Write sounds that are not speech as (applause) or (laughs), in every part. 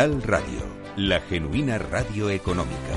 Capital Radio, la genuina radio económica.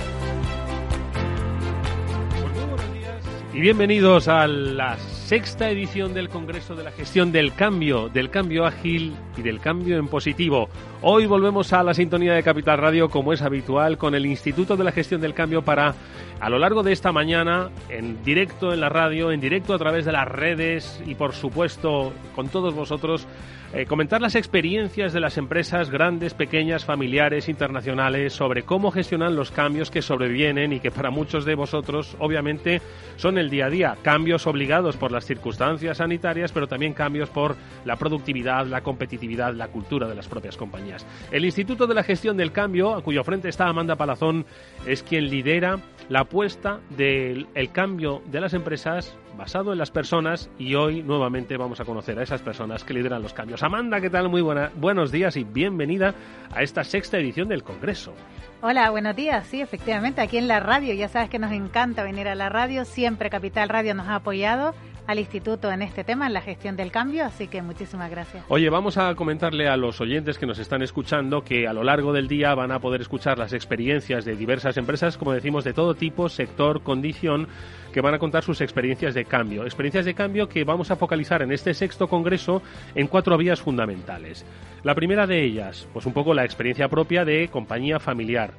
Y bienvenidos a la sexta edición del Congreso de la Gestión del Cambio, del Cambio Ágil y del Cambio en Positivo. Hoy volvemos a la sintonía de Capital Radio, como es habitual, con el Instituto de la Gestión del Cambio para, a lo largo de esta mañana, en directo en la radio, en directo a través de las redes y, por supuesto, con todos vosotros, eh, comentar las experiencias de las empresas grandes, pequeñas, familiares, internacionales, sobre cómo gestionan los cambios que sobrevienen y que para muchos de vosotros, obviamente, son el día a día. Cambios obligados por las circunstancias sanitarias, pero también cambios por la productividad, la competitividad, la cultura de las propias compañías. El Instituto de la Gestión del Cambio, a cuyo frente está Amanda Palazón, es quien lidera la apuesta del cambio de las empresas basado en las personas y hoy nuevamente vamos a conocer a esas personas que lideran los cambios. Amanda, ¿qué tal? Muy buena, buenos días y bienvenida a esta sexta edición del Congreso. Hola, buenos días. Sí, efectivamente, aquí en la radio, ya sabes que nos encanta venir a la radio, siempre Capital Radio nos ha apoyado al instituto en este tema, en la gestión del cambio, así que muchísimas gracias. Oye, vamos a comentarle a los oyentes que nos están escuchando que a lo largo del día van a poder escuchar las experiencias de diversas empresas, como decimos, de todo tipo, sector, condición, que van a contar sus experiencias de cambio. Experiencias de cambio que vamos a focalizar en este sexto congreso en cuatro vías fundamentales. La primera de ellas, pues un poco la experiencia propia de compañía familiar.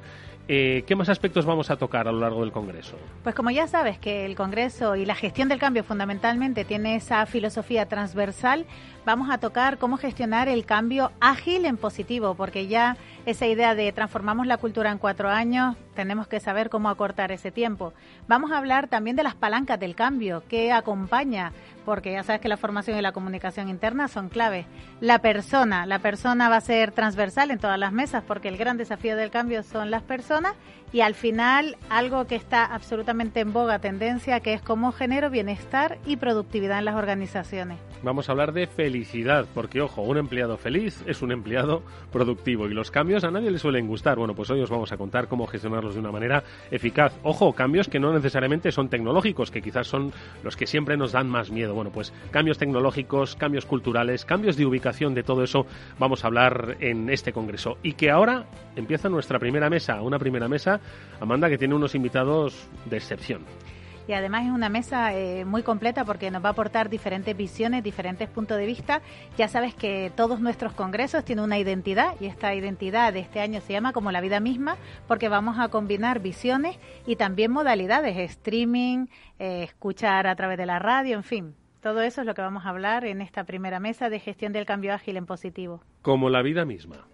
Eh, ¿Qué más aspectos vamos a tocar a lo largo del Congreso? Pues como ya sabes que el Congreso y la gestión del cambio fundamentalmente tiene esa filosofía transversal, vamos a tocar cómo gestionar el cambio ágil en positivo, porque ya esa idea de transformamos la cultura en cuatro años, tenemos que saber cómo acortar ese tiempo. Vamos a hablar también de las palancas del cambio, que acompaña, porque ya sabes que la formación y la comunicación interna son claves. La persona, la persona va a ser transversal en todas las mesas, porque el gran desafío del cambio son las personas y al final algo que está absolutamente en boga, tendencia, que es cómo genero bienestar y productividad en las organizaciones. Vamos a hablar de felicidad, porque ojo, un empleado feliz es un empleado productivo y los cambios a nadie le suelen gustar. Bueno, pues hoy os vamos a contar cómo gestionarlos de una manera eficaz. Ojo, cambios que no necesariamente son tecnológicos, que quizás son los que siempre nos dan más miedo. Bueno, pues cambios tecnológicos, cambios culturales, cambios de ubicación, de todo eso vamos a hablar en este congreso. Y que ahora empieza nuestra primera mesa, una primera mesa, Amanda, que tiene unos invitados de excepción y además es una mesa eh, muy completa porque nos va a aportar diferentes visiones, diferentes puntos de vista. Ya sabes que todos nuestros congresos tienen una identidad y esta identidad de este año se llama como la vida misma porque vamos a combinar visiones y también modalidades, streaming, eh, escuchar a través de la radio, en fin. Todo eso es lo que vamos a hablar en esta primera mesa de gestión del cambio ágil en positivo. Como la vida misma.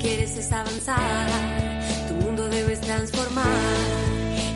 Quieres es avanzar, tu mundo debes transformar.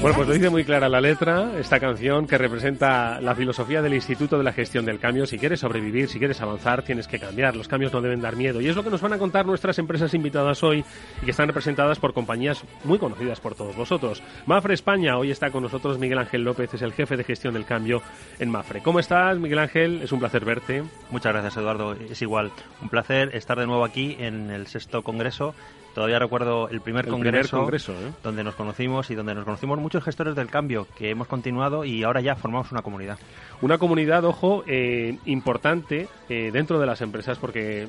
Bueno, pues lo dice muy clara la letra, esta canción que representa la filosofía del Instituto de la Gestión del Cambio. Si quieres sobrevivir, si quieres avanzar, tienes que cambiar. Los cambios no deben dar miedo. Y es lo que nos van a contar nuestras empresas invitadas hoy y que están representadas por compañías muy conocidas por todos vosotros. Mafre España, hoy está con nosotros Miguel Ángel López, es el jefe de gestión del cambio en Mafre. ¿Cómo estás, Miguel Ángel? Es un placer verte. Muchas gracias, Eduardo. Es igual, un placer estar de nuevo aquí en el sexto congreso Todavía recuerdo el primer congreso, ¿eh? donde nos conocimos y donde nos conocimos muchos gestores del cambio que hemos continuado y ahora ya formamos una comunidad. Una comunidad, ojo, eh, importante eh, dentro de las empresas porque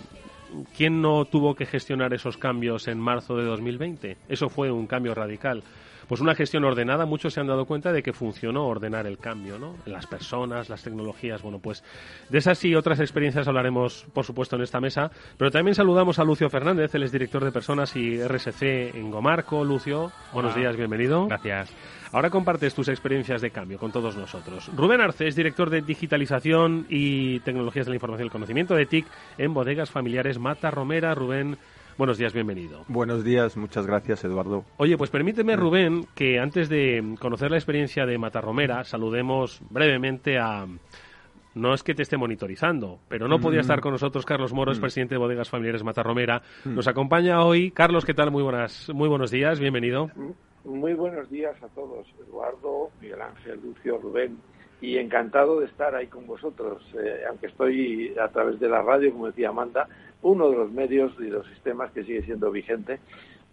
¿quién no tuvo que gestionar esos cambios en marzo de 2020? Eso fue un cambio radical pues una gestión ordenada, muchos se han dado cuenta de que funcionó ordenar el cambio, ¿no? Las personas, las tecnologías, bueno, pues de esas y otras experiencias hablaremos, por supuesto, en esta mesa, pero también saludamos a Lucio Fernández, él es director de personas y RSC en Gomarco. Lucio, buenos días, bienvenido. Gracias. Ahora compartes tus experiencias de cambio con todos nosotros. Rubén Arce es director de digitalización y tecnologías de la información y el conocimiento de TIC en bodegas familiares Mata Romera. Rubén, Buenos días, bienvenido. Buenos días, muchas gracias, Eduardo. Oye, pues permíteme, Rubén, que antes de conocer la experiencia de Matarromera, saludemos brevemente a, no es que te esté monitorizando, pero no podía mm. estar con nosotros Carlos Moros, mm. presidente de Bodegas Familiares Matarromera. Mm. Nos acompaña hoy. Carlos, ¿qué tal? Muy buenas, muy buenos días, bienvenido. Muy buenos días a todos, Eduardo, Miguel Ángel, Lucio, Rubén. y encantado de estar ahí con vosotros, eh, aunque estoy a través de la radio, como decía Amanda, uno de los medios y los sistemas que sigue siendo vigente,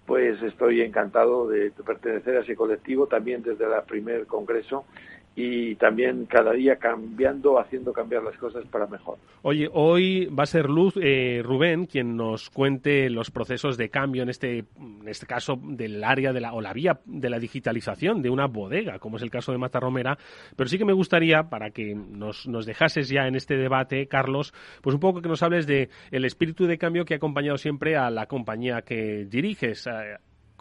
pues estoy encantado de pertenecer a ese colectivo también desde el primer congreso y también cada día cambiando, haciendo cambiar las cosas para mejor. Oye, hoy va a ser Luz eh, Rubén quien nos cuente los procesos de cambio en este, en este caso del área de la, o la vía de la digitalización de una bodega, como es el caso de Matarromera. Pero sí que me gustaría, para que nos, nos dejases ya en este debate, Carlos, pues un poco que nos hables de el espíritu de cambio que ha acompañado siempre a la compañía que diriges.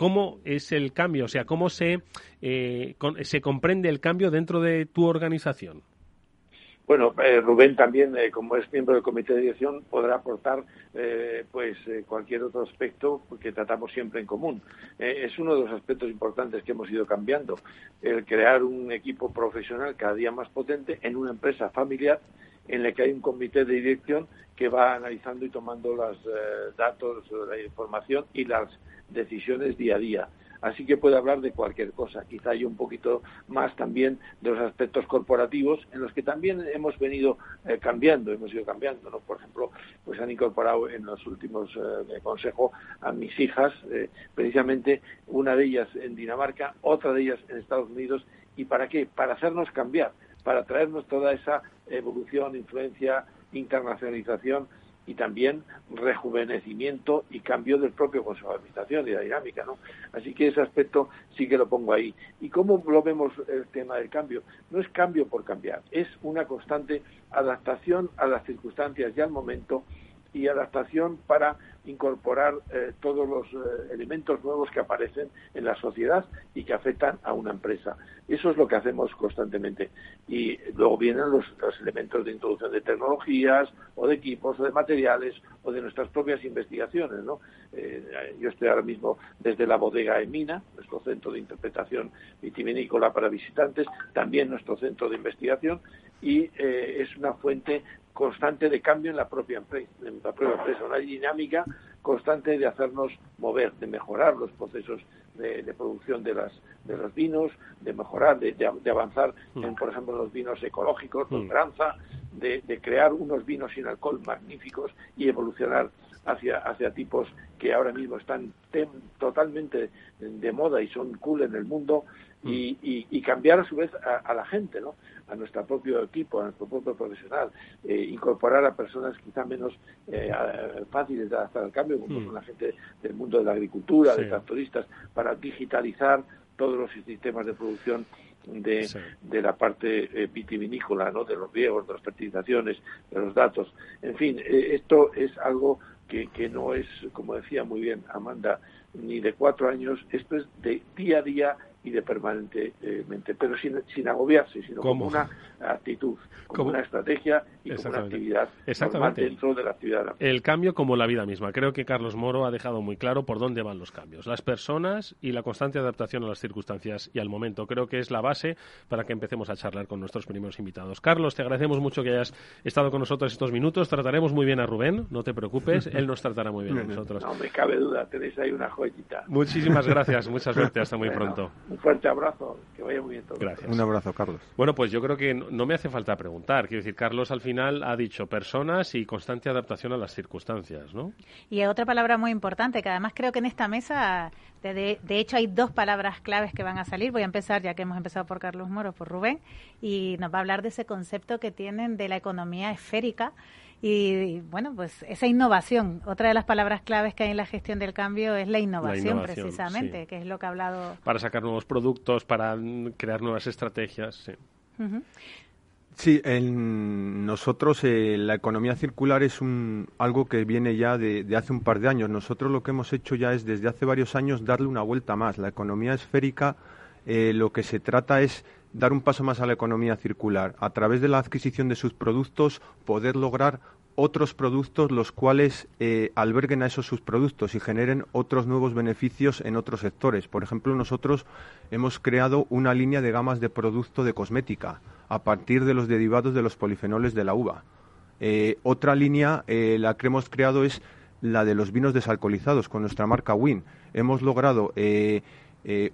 ¿Cómo es el cambio? O sea, ¿cómo se, eh, se comprende el cambio dentro de tu organización? Bueno, eh, Rubén también, eh, como es miembro del comité de dirección, podrá aportar pues cualquier otro aspecto que tratamos siempre en común. es uno de los aspectos importantes que hemos ido cambiando, el crear un equipo profesional cada día más potente en una empresa familiar en la que hay un comité de dirección que va analizando y tomando los datos, la información y las decisiones día a día. Así que puede hablar de cualquier cosa. Quizá hay un poquito más también de los aspectos corporativos en los que también hemos venido eh, cambiando, hemos ido cambiando. ¿no? Por ejemplo, pues han incorporado en los últimos eh, consejos a mis hijas, eh, precisamente una de ellas en Dinamarca, otra de ellas en Estados Unidos. ¿Y para qué? Para hacernos cambiar, para traernos toda esa evolución, influencia, internacionalización y también rejuvenecimiento y cambio del propio Consejo de Administración y la dinámica, ¿no? Así que ese aspecto sí que lo pongo ahí. ¿Y cómo lo vemos el tema del cambio? No es cambio por cambiar, es una constante adaptación a las circunstancias y al momento y adaptación para incorporar eh, todos los eh, elementos nuevos que aparecen en la sociedad y que afectan a una empresa. Eso es lo que hacemos constantemente. Y luego vienen los, elementos de introducción de tecnologías o de equipos o de materiales o de nuestras propias investigaciones. ¿no? Eh, yo estoy ahora mismo desde la bodega Emina, nuestro centro de interpretación vitivinícola para visitantes, también nuestro centro de investigación y es una fuente constante de cambio en la propia empresa, en la propia empresa, una dinámica constante de hacernos mover, de mejorar los procesos de, producción de, las, de los vinos, de mejorar, de, avanzar mm. en, por ejemplo, los vinos ecológicos, granza, mm. de, crear unos vinos sin alcohol magníficos y evolucionar hacia, hacia tipos que ahora mismo están totalmente de moda y son cool en el mundo mm. y, y, cambiar a su vez a, la gente, ¿no? a nuestro propio equipo, a nuestro propio profesional, eh, incorporar a personas quizá menos eh, fáciles de adaptar al cambio, como son la gente del mundo de la agricultura, de tractoristas, para digitalizar todos los sistemas de producción de, de la parte eh, vitivinícola, ¿no? de los riegos, de las fertilizaciones, de los datos. En fin, esto es algo que, que no es, como decía muy bien Amanda, ni de cuatro años, esto es de día a día y de permanentemente, pero sin, sin agobiarse, sino como una actitud, como, una estrategia y como una actividad Exactamente. dentro de la actividad. El cambio como la vida misma. Creo que Carlos Moro ha dejado muy claro por dónde van los cambios. Las personas y la constante adaptación a las circunstancias y al momento. Creo que es la base para que empecemos a charlar con nuestros primeros invitados. Carlos, te agradecemos mucho que hayas estado con nosotros estos minutos. Trataremos muy bien a Rubén, no te preocupes, él nos tratará muy bien a (laughs) nosotros. No me cabe duda, tenéis ahí una joyita. Muchísimas gracias, mucha suerte, hasta muy pronto. Un fuerte abrazo, que vaya muy bien todo. Gracias. Un abrazo, Carlos. Bueno, pues yo creo que no me hace falta preguntar. Quiero decir, Carlos al final ha dicho personas y constante adaptación a las circunstancias, ¿no? Y otra palabra muy importante, que además creo que en esta mesa, de, de hecho, hay dos palabras claves que van a salir. Voy a empezar, ya que hemos empezado por Carlos Moro, por Rubén, y nos va a hablar de ese concepto que tienen de la economía esférica y bueno, pues esa innovación, otra de las palabras claves que hay en la gestión del cambio es la innovación, precisamente, que es lo que ha hablado. Para sacar nuevos productos, para crear nuevas estrategias, sí. Sí, en nosotros eh, la economía circular es un, algo que viene ya de, hace un par de años. Nosotros lo que hemos hecho ya es desde hace varios años darle una vuelta más. La economía esférica eh, lo que se trata es dar un paso más a la economía circular. A través de la adquisición de sus productos, poder lograr otros productos los cuales eh, alberguen a esos sus productos y generen otros nuevos beneficios en otros sectores. Por ejemplo, nosotros hemos creado una línea de gamas de producto de cosmética a partir de los derivados de los polifenoles de la uva. Eh, otra línea, eh, la que hemos creado es la de los vinos desalcoholizados con nuestra marca Win. Hemos logrado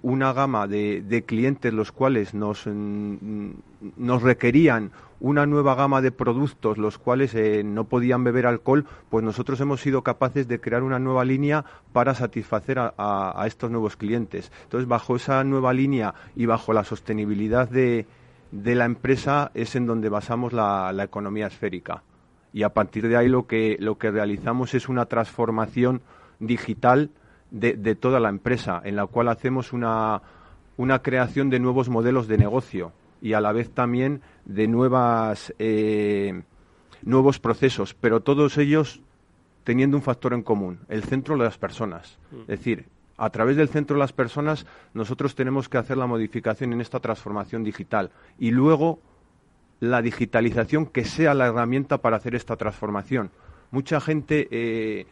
una gama de, clientes los cuales nos, mm, nos requerían una nueva gama de productos los cuales eh, no podían beber alcohol, pues nosotros hemos sido capaces de crear una nueva línea para satisfacer a, estos nuevos clientes. Entonces, bajo esa nueva línea y bajo la sostenibilidad de, de la empresa es en donde basamos la, la, economía esférica. Y a partir de ahí lo que, lo que realizamos es una transformación digital de, toda la empresa, en la cual hacemos una, una creación de nuevos modelos de negocio y a la vez también de nuevas, eh, nuevos procesos, pero todos ellos teniendo un factor en común, el centro de las personas. Mm. Es decir, a través del centro de las personas nosotros tenemos que hacer la modificación en esta transformación digital y luego la digitalización que sea la herramienta para hacer esta transformación. Mucha gente eh,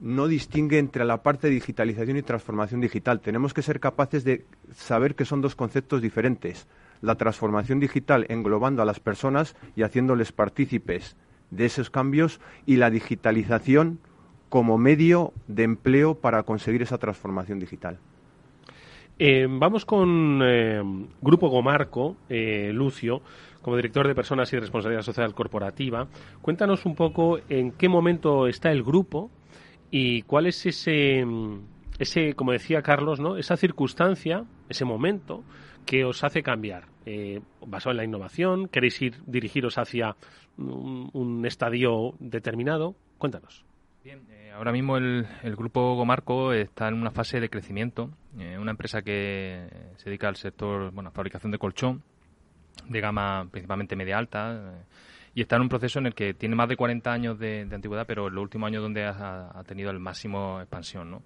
no distingue entre la parte de digitalización y transformación digital. Tenemos que ser capaces de saber que son dos conceptos diferentes. La transformación digital englobando a las personas y haciéndoles partícipes de esos cambios y la digitalización como medio de empleo para conseguir esa transformación digital. Eh, vamos con eh, Grupo Gomarco, eh, Lucio, como director de Personas y Responsabilidad Social Corporativa. Cuéntanos un poco en qué momento está el grupo, ¿Y cuál es ese, ese, como decía Carlos, ¿no? esa circunstancia, ese momento que os hace cambiar? Eh, basado en la innovación, queréis ir dirigiros hacia un, estadio determinado. Cuéntanos. Bien, eh, ahora mismo el, grupo Gomarco está en una fase de crecimiento. Eh, una empresa que se dedica al sector, bueno, fabricación de colchón, de gama principalmente media alta y está en un proceso en el que tiene más de 40 años de, antigüedad, pero en los últimos años donde ha, tenido el máximo expansión, ¿no?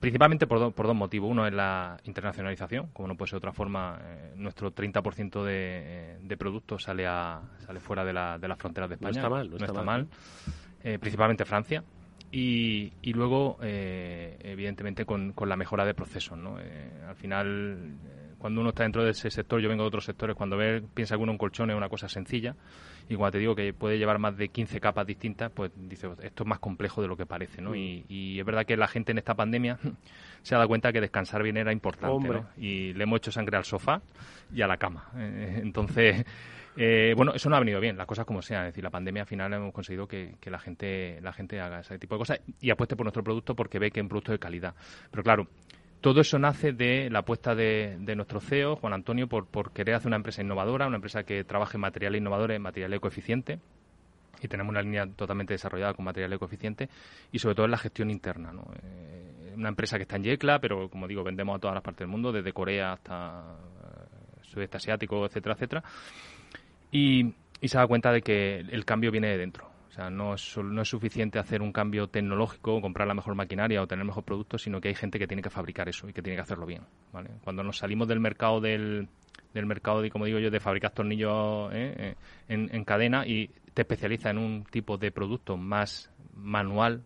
Principalmente por, por, dos motivos. Uno es la internacionalización, como no puede ser de otra forma, eh, nuestro 30% de, eh, de productos sale, a, sale fuera de, la, de las fronteras de España. No está mal, no, está, mal. Eh, principalmente Francia. Y, y luego, evidentemente, con, con, la mejora de procesos. ¿no? al final, cuando uno está dentro de ese sector, yo vengo de otros sectores, cuando ve, piensa que uno un colchón es una cosa sencilla, y cuando te digo que puede llevar más de 15 capas distintas, pues dice, esto es más complejo de lo que parece, ¿no? Mm. Y, es verdad que la gente en esta pandemia (laughs) se ha dado cuenta que descansar bien era importante, ¿no? Y le hemos hecho sangre al sofá y a la cama. (laughs) Entonces... Eh, bueno, eso no ha venido bien, las cosas como sean. Es decir, la pandemia al final hemos conseguido que, que, la gente la gente haga ese tipo de cosas y apueste por nuestro producto porque ve que es un producto de calidad. Pero claro, todo eso nace de la apuesta de, nuestro CEO, Juan Antonio, por, querer hacer una empresa innovadora, una empresa que trabaje en materiales innovadores, en material ecoeficiente. Y tenemos una línea totalmente desarrollada con material ecoeficiente y sobre todo en la gestión interna. Eh, una empresa que está en Yecla, pero como digo, vendemos a todas las partes del mundo, desde Corea hasta eh, sudeste asiático, etcétera, etcétera. Y, se da cuenta de que el cambio viene de dentro sea, no es, no es suficiente hacer un cambio tecnológico, comprar la mejor maquinaria o tener mejor producto, sino que hay gente que tiene que fabricar eso y que tiene que hacerlo bien. ¿vale? Cuando nos salimos del mercado del, del mercado, de, como digo yo, de fabricar tornillos ¿eh? Eh, en, en cadena y te especializa en un tipo de producto más manual,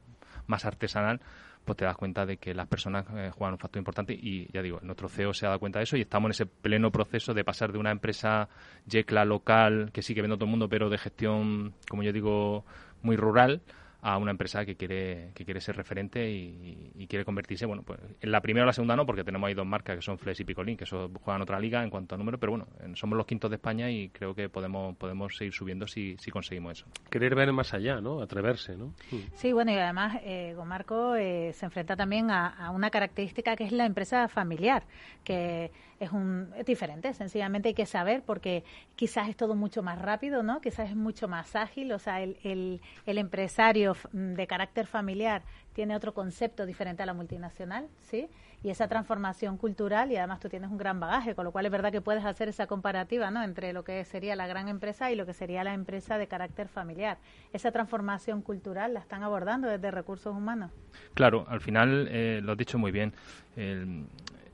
más artesanal, pues te das cuenta de que las personas eh, juegan un factor importante y ya digo, nuestro CEO se ha dado cuenta de eso y estamos en ese pleno proceso de pasar de una empresa Yecla local que sigue viendo todo el mundo, pero de gestión, como yo digo, muy rural, a una empresa que quiere que quiere ser referente y, quiere convertirse, bueno, pues en la primera o la segunda no, porque tenemos ahí dos marcas que son Flex y Picolín, que eso juegan otra liga en cuanto a número, pero bueno, somos los quintos de España y creo que podemos podemos seguir subiendo si, si conseguimos eso. Querer ver más allá, ¿no? Atreverse, ¿no? Sí, bueno, y además eh, Gomarco eh, se enfrenta también a, a una característica que es la empresa familiar, que es, un, es diferente, sencillamente hay que saber porque quizás es todo mucho más rápido, ¿no? Quizás es mucho más ágil, o sea, el, el, el empresario de carácter familiar tiene otro concepto diferente a la multinacional, ¿sí? Y esa transformación cultural, y además tú tienes un gran bagaje, con lo cual es verdad que puedes hacer esa comparativa, ¿no? Entre lo que sería la gran empresa y lo que sería la empresa de carácter familiar. Esa transformación cultural la están abordando desde recursos humanos. Claro, al final eh, lo has dicho muy bien. El,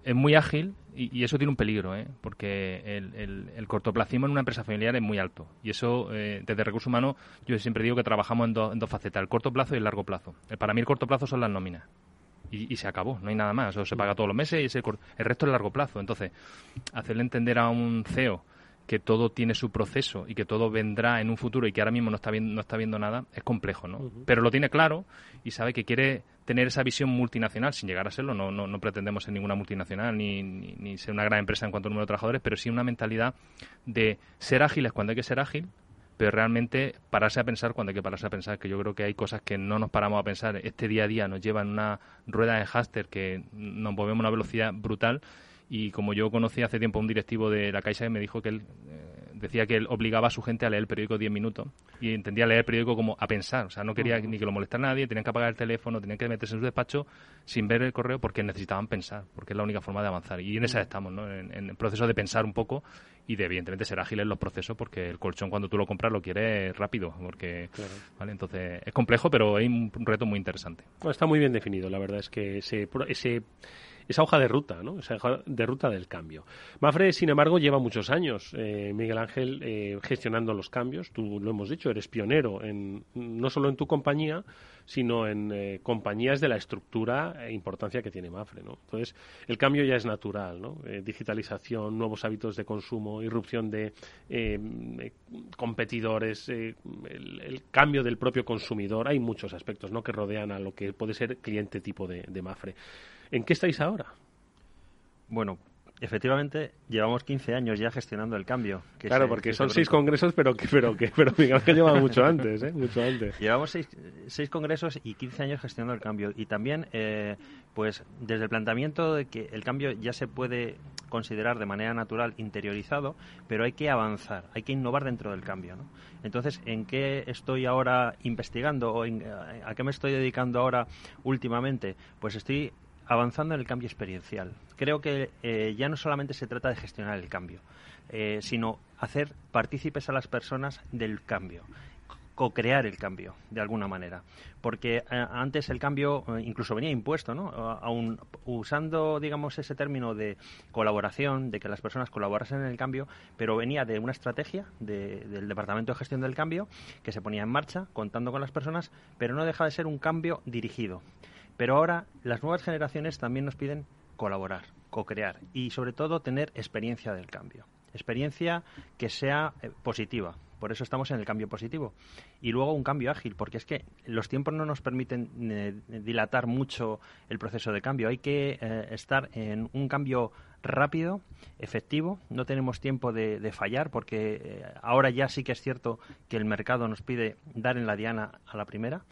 es muy ágil y, eso tiene un peligro, ¿eh? porque el, el, cortoplacismo en una empresa familiar es muy alto. Y eso, eh, desde recursos humanos, yo siempre digo que trabajamos en, dos facetas, el corto plazo y el largo plazo. Eh, para mí el corto plazo son las nóminas. Y, se acabó, no hay nada más. Eso se paga todos los meses y ese, el resto es el largo plazo. Entonces, hacerle entender a un CEO que todo tiene su proceso y que todo vendrá en un futuro y que ahora mismo no está viendo, no está viendo nada, es complejo, ¿no? Pero lo tiene claro y sabe que quiere tener esa visión multinacional, sin llegar a serlo, no, no, no pretendemos ser ninguna multinacional ni, ni, ser una gran empresa en cuanto al número de trabajadores, pero sí una mentalidad de ser ágiles cuando hay que ser ágil, pero realmente pararse a pensar cuando hay que pararse a pensar, que yo creo que hay cosas que no nos paramos a pensar. Este día a día nos lleva en una rueda de háster que nos movemos a una velocidad brutal y como yo conocí hace tiempo a un directivo de la Caixa me dijo que él eh, decía que él obligaba a su gente a leer el periódico 10 minutos y entendía leer el periódico como a pensar, o sea, no quería ni que lo molestara nadie, tenían que apagar el teléfono, tenían que meterse en su despacho sin ver el correo porque necesitaban pensar, porque es la única forma de avanzar. Y en esa estamos, ¿no? En, el proceso de pensar un poco y de evidentemente ser ágiles en los procesos porque el colchón cuando tú lo compras lo quieres rápido, porque ¿vale? entonces es complejo, pero hay un reto muy interesante. está muy bien definido, la verdad es que ese, ese esa hoja de ruta, ¿no? esa hoja de ruta del cambio. Mafre, sin embargo, lleva muchos años, eh, Miguel Ángel, eh, gestionando los cambios. Tú lo hemos dicho, eres pionero en, no solo en tu compañía, sino en eh, compañías de la estructura e importancia que tiene Mafre. ¿no? Entonces, el cambio ya es natural, ¿no? digitalización, nuevos hábitos de consumo, irrupción de competidores, el, cambio del propio consumidor. Hay muchos aspectos ¿no? que rodean a lo que puede ser cliente tipo de Mafre. ¿En qué estáis ahora? Bueno, efectivamente llevamos 15 años ya gestionando el cambio. claro, porque son seis congresos, pero que, pero que, pero Miguel que lleva mucho antes, ¿eh? Mucho antes. Llevamos seis, seis, congresos y 15 años gestionando el cambio. Y también, eh, pues, desde el planteamiento de que el cambio ya se puede considerar de manera natural interiorizado, pero hay que avanzar, hay que innovar dentro del cambio. ¿no? Entonces, ¿en qué estoy ahora investigando o a qué me estoy dedicando ahora últimamente? Pues estoy avanzando en el cambio experiencial. Creo que eh, ya no solamente se trata de gestionar el cambio, eh, sino hacer partícipes a las personas del cambio co-crear el cambio, de alguna manera. Porque eh, antes el cambio incluso venía impuesto, ¿no? Aún usando, digamos, ese término de colaboración, de que las personas colaborasen en el cambio, pero venía de una estrategia del Departamento de Gestión del Cambio que se ponía en marcha, contando con las personas, pero no deja de ser un cambio dirigido. Pero ahora las nuevas generaciones también nos piden colaborar, co-crear y sobre todo tener experiencia del cambio. Experiencia que sea eh, positiva. Por eso estamos en el cambio positivo. Y luego un cambio ágil, porque es que los tiempos no nos permiten eh, dilatar mucho el proceso de cambio. Hay que eh, estar en un cambio rápido, efectivo. No tenemos tiempo de, fallar, porque ahora ya sí que es cierto que el mercado nos pide dar en la diana a la primera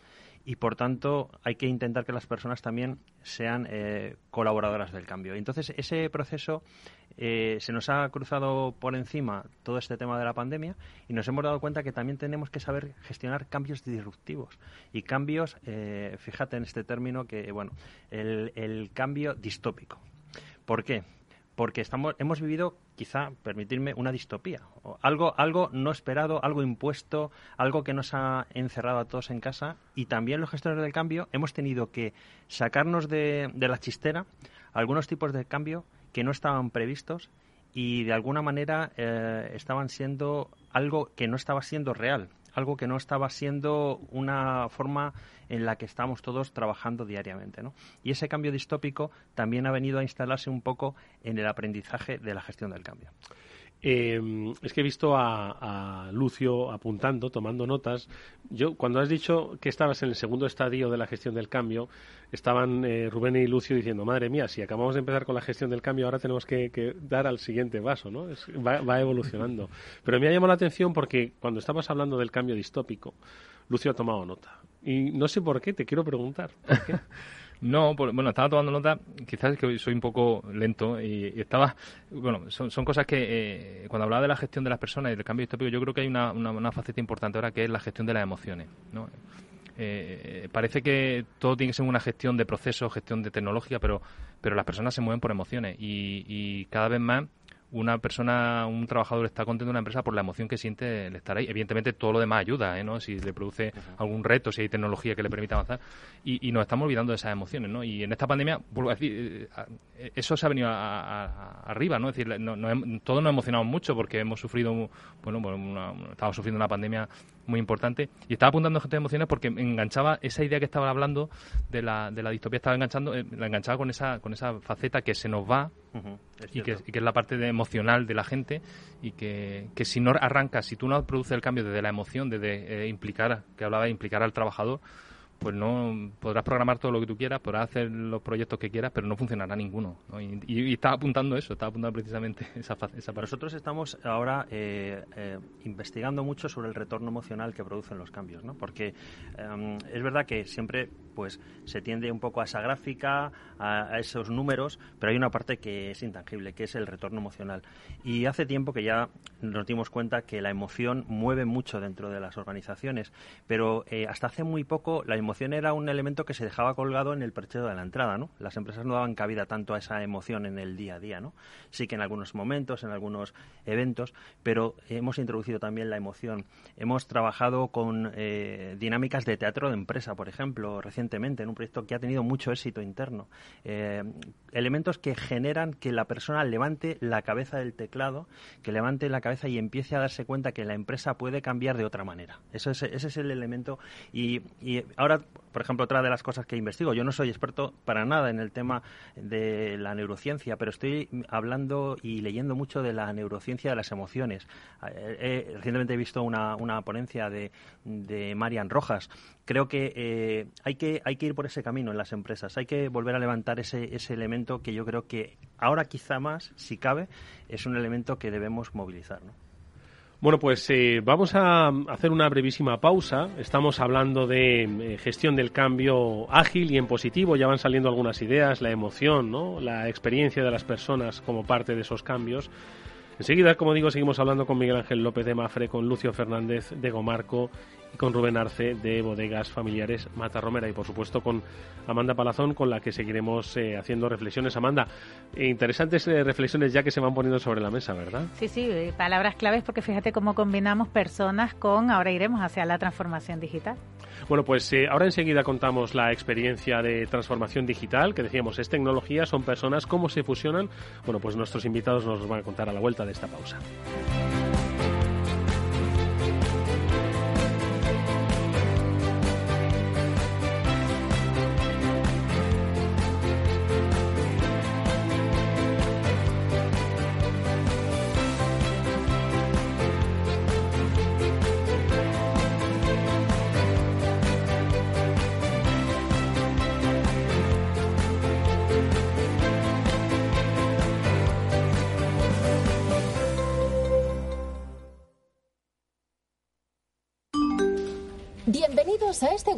y por tanto hay que intentar que las personas también sean eh, colaboradoras del cambio. Entonces ese proceso eh, se nos ha cruzado por encima todo este tema de la pandemia y nos hemos dado cuenta que también tenemos que saber gestionar cambios disruptivos y cambios, eh, fíjate en este término que, bueno, el, el cambio distópico. ¿Por qué? Porque estamos, hemos vivido, quizá, permitirme, una distopía. Algo, algo no esperado, algo impuesto, algo que nos ha encerrado a todos en casa. Y también los gestores del cambio hemos tenido que sacarnos de, la chistera algunos tipos de cambio que no estaban previstos y de alguna manera eh, estaban siendo algo que no estaba siendo real algo que no estaba siendo una forma en la que estamos todos trabajando diariamente. ¿no? Y ese cambio distópico también ha venido a instalarse un poco en el aprendizaje de la gestión del cambio. Eh, es que he visto a, Lucio apuntando, tomando notas. Yo, cuando has dicho que estabas en el segundo estadio de la gestión del cambio, estaban eh, Rubén y Lucio diciendo, madre mía, si acabamos de empezar con la gestión del cambio, ahora tenemos que, dar al siguiente vaso, ¿no? va, va, evolucionando. Pero me ha llamado la atención porque cuando estabas hablando del cambio distópico, Lucio ha tomado nota. Y no sé por qué, te quiero preguntar. ¿por qué? (laughs) No, bueno, estaba tomando nota, quizás es que soy un poco lento y, estaba, bueno, son, son cosas que eh, cuando hablaba de la gestión de las personas y del cambio distópico, yo creo que hay una, una, faceta importante ahora que es la gestión de las emociones, ¿no? Eh, parece que todo tiene que ser una gestión de procesos, gestión de tecnología, pero, pero las personas se mueven por emociones y, y cada vez más una persona, un trabajador está contento en una empresa por la emoción que siente el estar ahí. Evidentemente todo lo demás ayuda, ¿eh? ¿no? Si le produce algún reto, si hay tecnología que le permita avanzar. Y, nos estamos olvidando de esas emociones, ¿no? Y en esta pandemia, vuelvo a decir, eh, eso se ha venido arriba, ¿no? Es decir, no, todos nos emocionamos mucho porque hemos sufrido, bueno, estamos sufriendo una pandemia muy importante. Y estaba apuntando gente emociones porque me enganchaba esa idea que estaba hablando de la, de la distopía, estaba enganchando, eh, la enganchaba con esa, con esa faceta que se nos va y, que, es la parte de emocional de la gente y que, que, si no arranca, si tú no produces el cambio desde la emoción, desde eh, implicar, que hablaba de implicar al trabajador, pues no podrás programar todo lo que tú quieras, podrás hacer los proyectos que quieras, pero no funcionará ninguno. Y, estaba apuntando eso, estaba apuntando precisamente (laughs) esa, esa parte. Nosotros estamos ahora eh, eh, investigando mucho sobre el retorno emocional que producen los cambios, ¿no? porque em, es verdad que siempre pues se tiende un poco a esa gráfica, a, esos números, pero hay una parte que es intangible, que es el retorno emocional. Y hace tiempo que ya nos dimos cuenta que la emoción mueve mucho dentro de las organizaciones, pero eh, hasta hace muy poco la emoción era un elemento que se dejaba colgado en el perchero de la entrada, ¿no? Las empresas no daban cabida tanto a esa emoción en el día a día, ¿no? Sí que en algunos momentos, en algunos eventos, pero hemos introducido también la emoción. Hemos trabajado con eh, dinámicas de teatro de empresa, por ejemplo, en un proyecto que ha tenido mucho éxito interno. Eh, elementos que generan que la persona levante la cabeza del teclado, que levante la cabeza y empiece a darse cuenta que la empresa puede cambiar de otra manera. Eso es, ese es el elemento. Y, ahora, por ejemplo, otra de las cosas que investigo, yo no soy experto para nada en el tema de la neurociencia, pero estoy hablando y leyendo mucho de la neurociencia de las emociones. Eh, recientemente he visto una, una ponencia de, de Marian Rojas. Creo que eh, hay que hay que ir por ese camino en las empresas. Hay que volver a levantar ese, ese elemento que yo creo que ahora quizá más, si cabe, es un elemento que debemos movilizar. Bueno, pues eh, vamos a hacer una brevísima pausa. Estamos hablando de eh, gestión del cambio ágil y en positivo. Ya van saliendo algunas ideas, la emoción, ¿no? la experiencia de las personas como parte de esos cambios. Enseguida, como digo, seguimos hablando con Miguel Ángel López de Mafre, con Lucio Fernández de Gomarco y con Rubén Arce de Bodegas Familiares Mata Romera y por supuesto con Amanda Palazón con la que seguiremos eh, haciendo reflexiones. Amanda, eh, interesantes eh, reflexiones ya que se van poniendo sobre la mesa, ¿verdad? Sí, sí, palabras claves porque fíjate cómo combinamos personas con, ahora iremos hacia la transformación digital. Bueno, pues ahora enseguida contamos la experiencia de transformación digital, que decíamos es tecnología, son personas, cómo se fusionan. Bueno, pues nuestros invitados nos van a contar a la vuelta de esta pausa.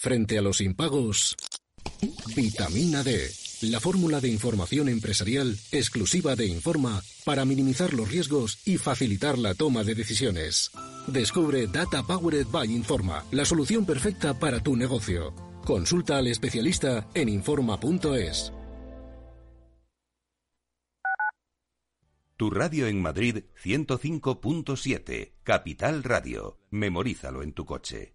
Frente a los impagos, vitamina D, la fórmula de información empresarial exclusiva de Informa para minimizar los riesgos y facilitar la toma de decisiones. Descubre Data Powered by Informa, la solución perfecta para tu negocio. Consulta al especialista en Informa.es. Tu radio en Madrid 105.7, Capital Radio. Memorízalo en tu coche.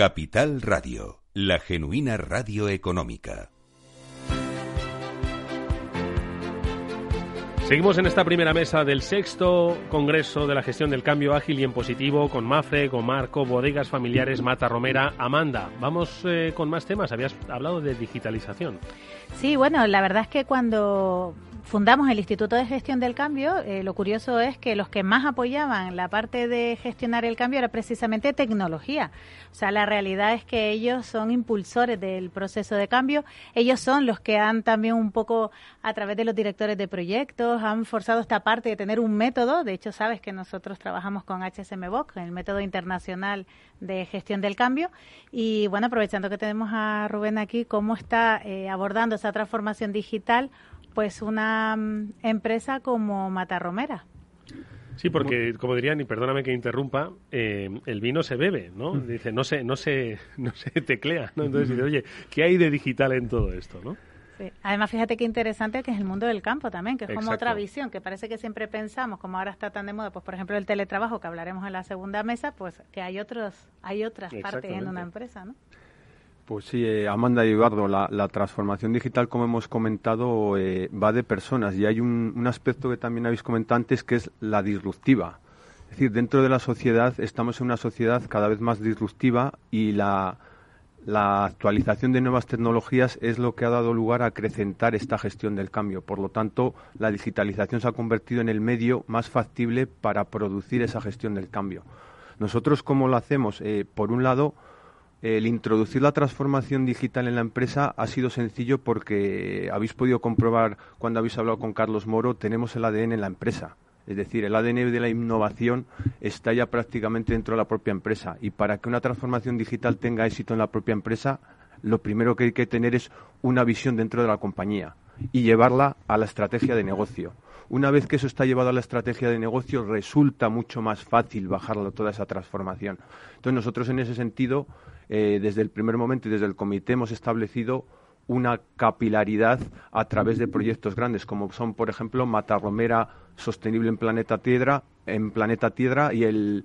Capital Radio, la genuina radio económica. Seguimos en esta primera mesa del sexto Congreso de la Gestión del Cambio Ágil y en Positivo con Mafe, con Marco, Bodegas Familiares, Mata Romera, Amanda. Vamos eh, con más temas. Habías hablado de digitalización. Sí, bueno, la verdad es que cuando fundamos el Instituto de Gestión del Cambio, eh, lo curioso es que los que más apoyaban la parte de gestionar el cambio era precisamente tecnología. O sea, la realidad es que ellos son impulsores del proceso de cambio. Ellos son los que han también un poco, a través de los directores de proyectos, han forzado esta parte de tener un método. De hecho, sabes que nosotros trabajamos con HSMBOC, el método internacional de gestión del cambio. Y bueno, aprovechando que tenemos a Rubén aquí, ¿cómo está eh, abordando esa transformación digital? Pues una mm, empresa como Matarromera. Sí, porque como dirían, y perdóname que interrumpa, eh, el vino se bebe, ¿no? Mm. Dice, no se, no se, (laughs) no se teclea, ¿no? Entonces dice, oye, ¿qué hay de digital en todo esto, no? Sí. Además, fíjate qué interesante que es el mundo del campo también, que es como otra visión, que parece que siempre pensamos, como ahora está tan de moda, pues por ejemplo el teletrabajo que hablaremos en la segunda mesa, pues que hay otros, hay otras partes en una empresa, ¿no? Pues sí, eh, Amanda y Eduardo, la, transformación digital, como hemos comentado, eh, va de personas y hay un, aspecto que también habéis comentado antes que es la disruptiva. Es decir, dentro de la sociedad estamos en una sociedad cada vez más disruptiva y la, actualización de nuevas tecnologías es lo que ha dado lugar a acrecentar esta gestión del cambio. Por lo tanto, la digitalización se ha convertido en el medio más factible para producir esa gestión del cambio. Nosotros, ¿cómo lo hacemos? Eh, por un lado, el introducir la transformación digital en la empresa ha sido sencillo porque habéis podido comprobar cuando habéis hablado con Carlos Moro, tenemos el ADN en la empresa. Es decir, el ADN de la innovación está ya prácticamente dentro de la propia empresa. Y para que una transformación digital tenga éxito en la propia empresa, lo primero que hay que tener es una visión dentro de la compañía y llevarla a la estrategia de negocio. Una vez que eso está llevado a la estrategia de negocio, resulta mucho más fácil bajarlo toda esa transformación. Entonces, nosotros en ese sentido eh, desde el primer momento y desde el comité hemos establecido una capilaridad a través de proyectos grandes, como son, por ejemplo, Matarromera Sostenible en Planeta Tierra, en Planeta Tierra y el,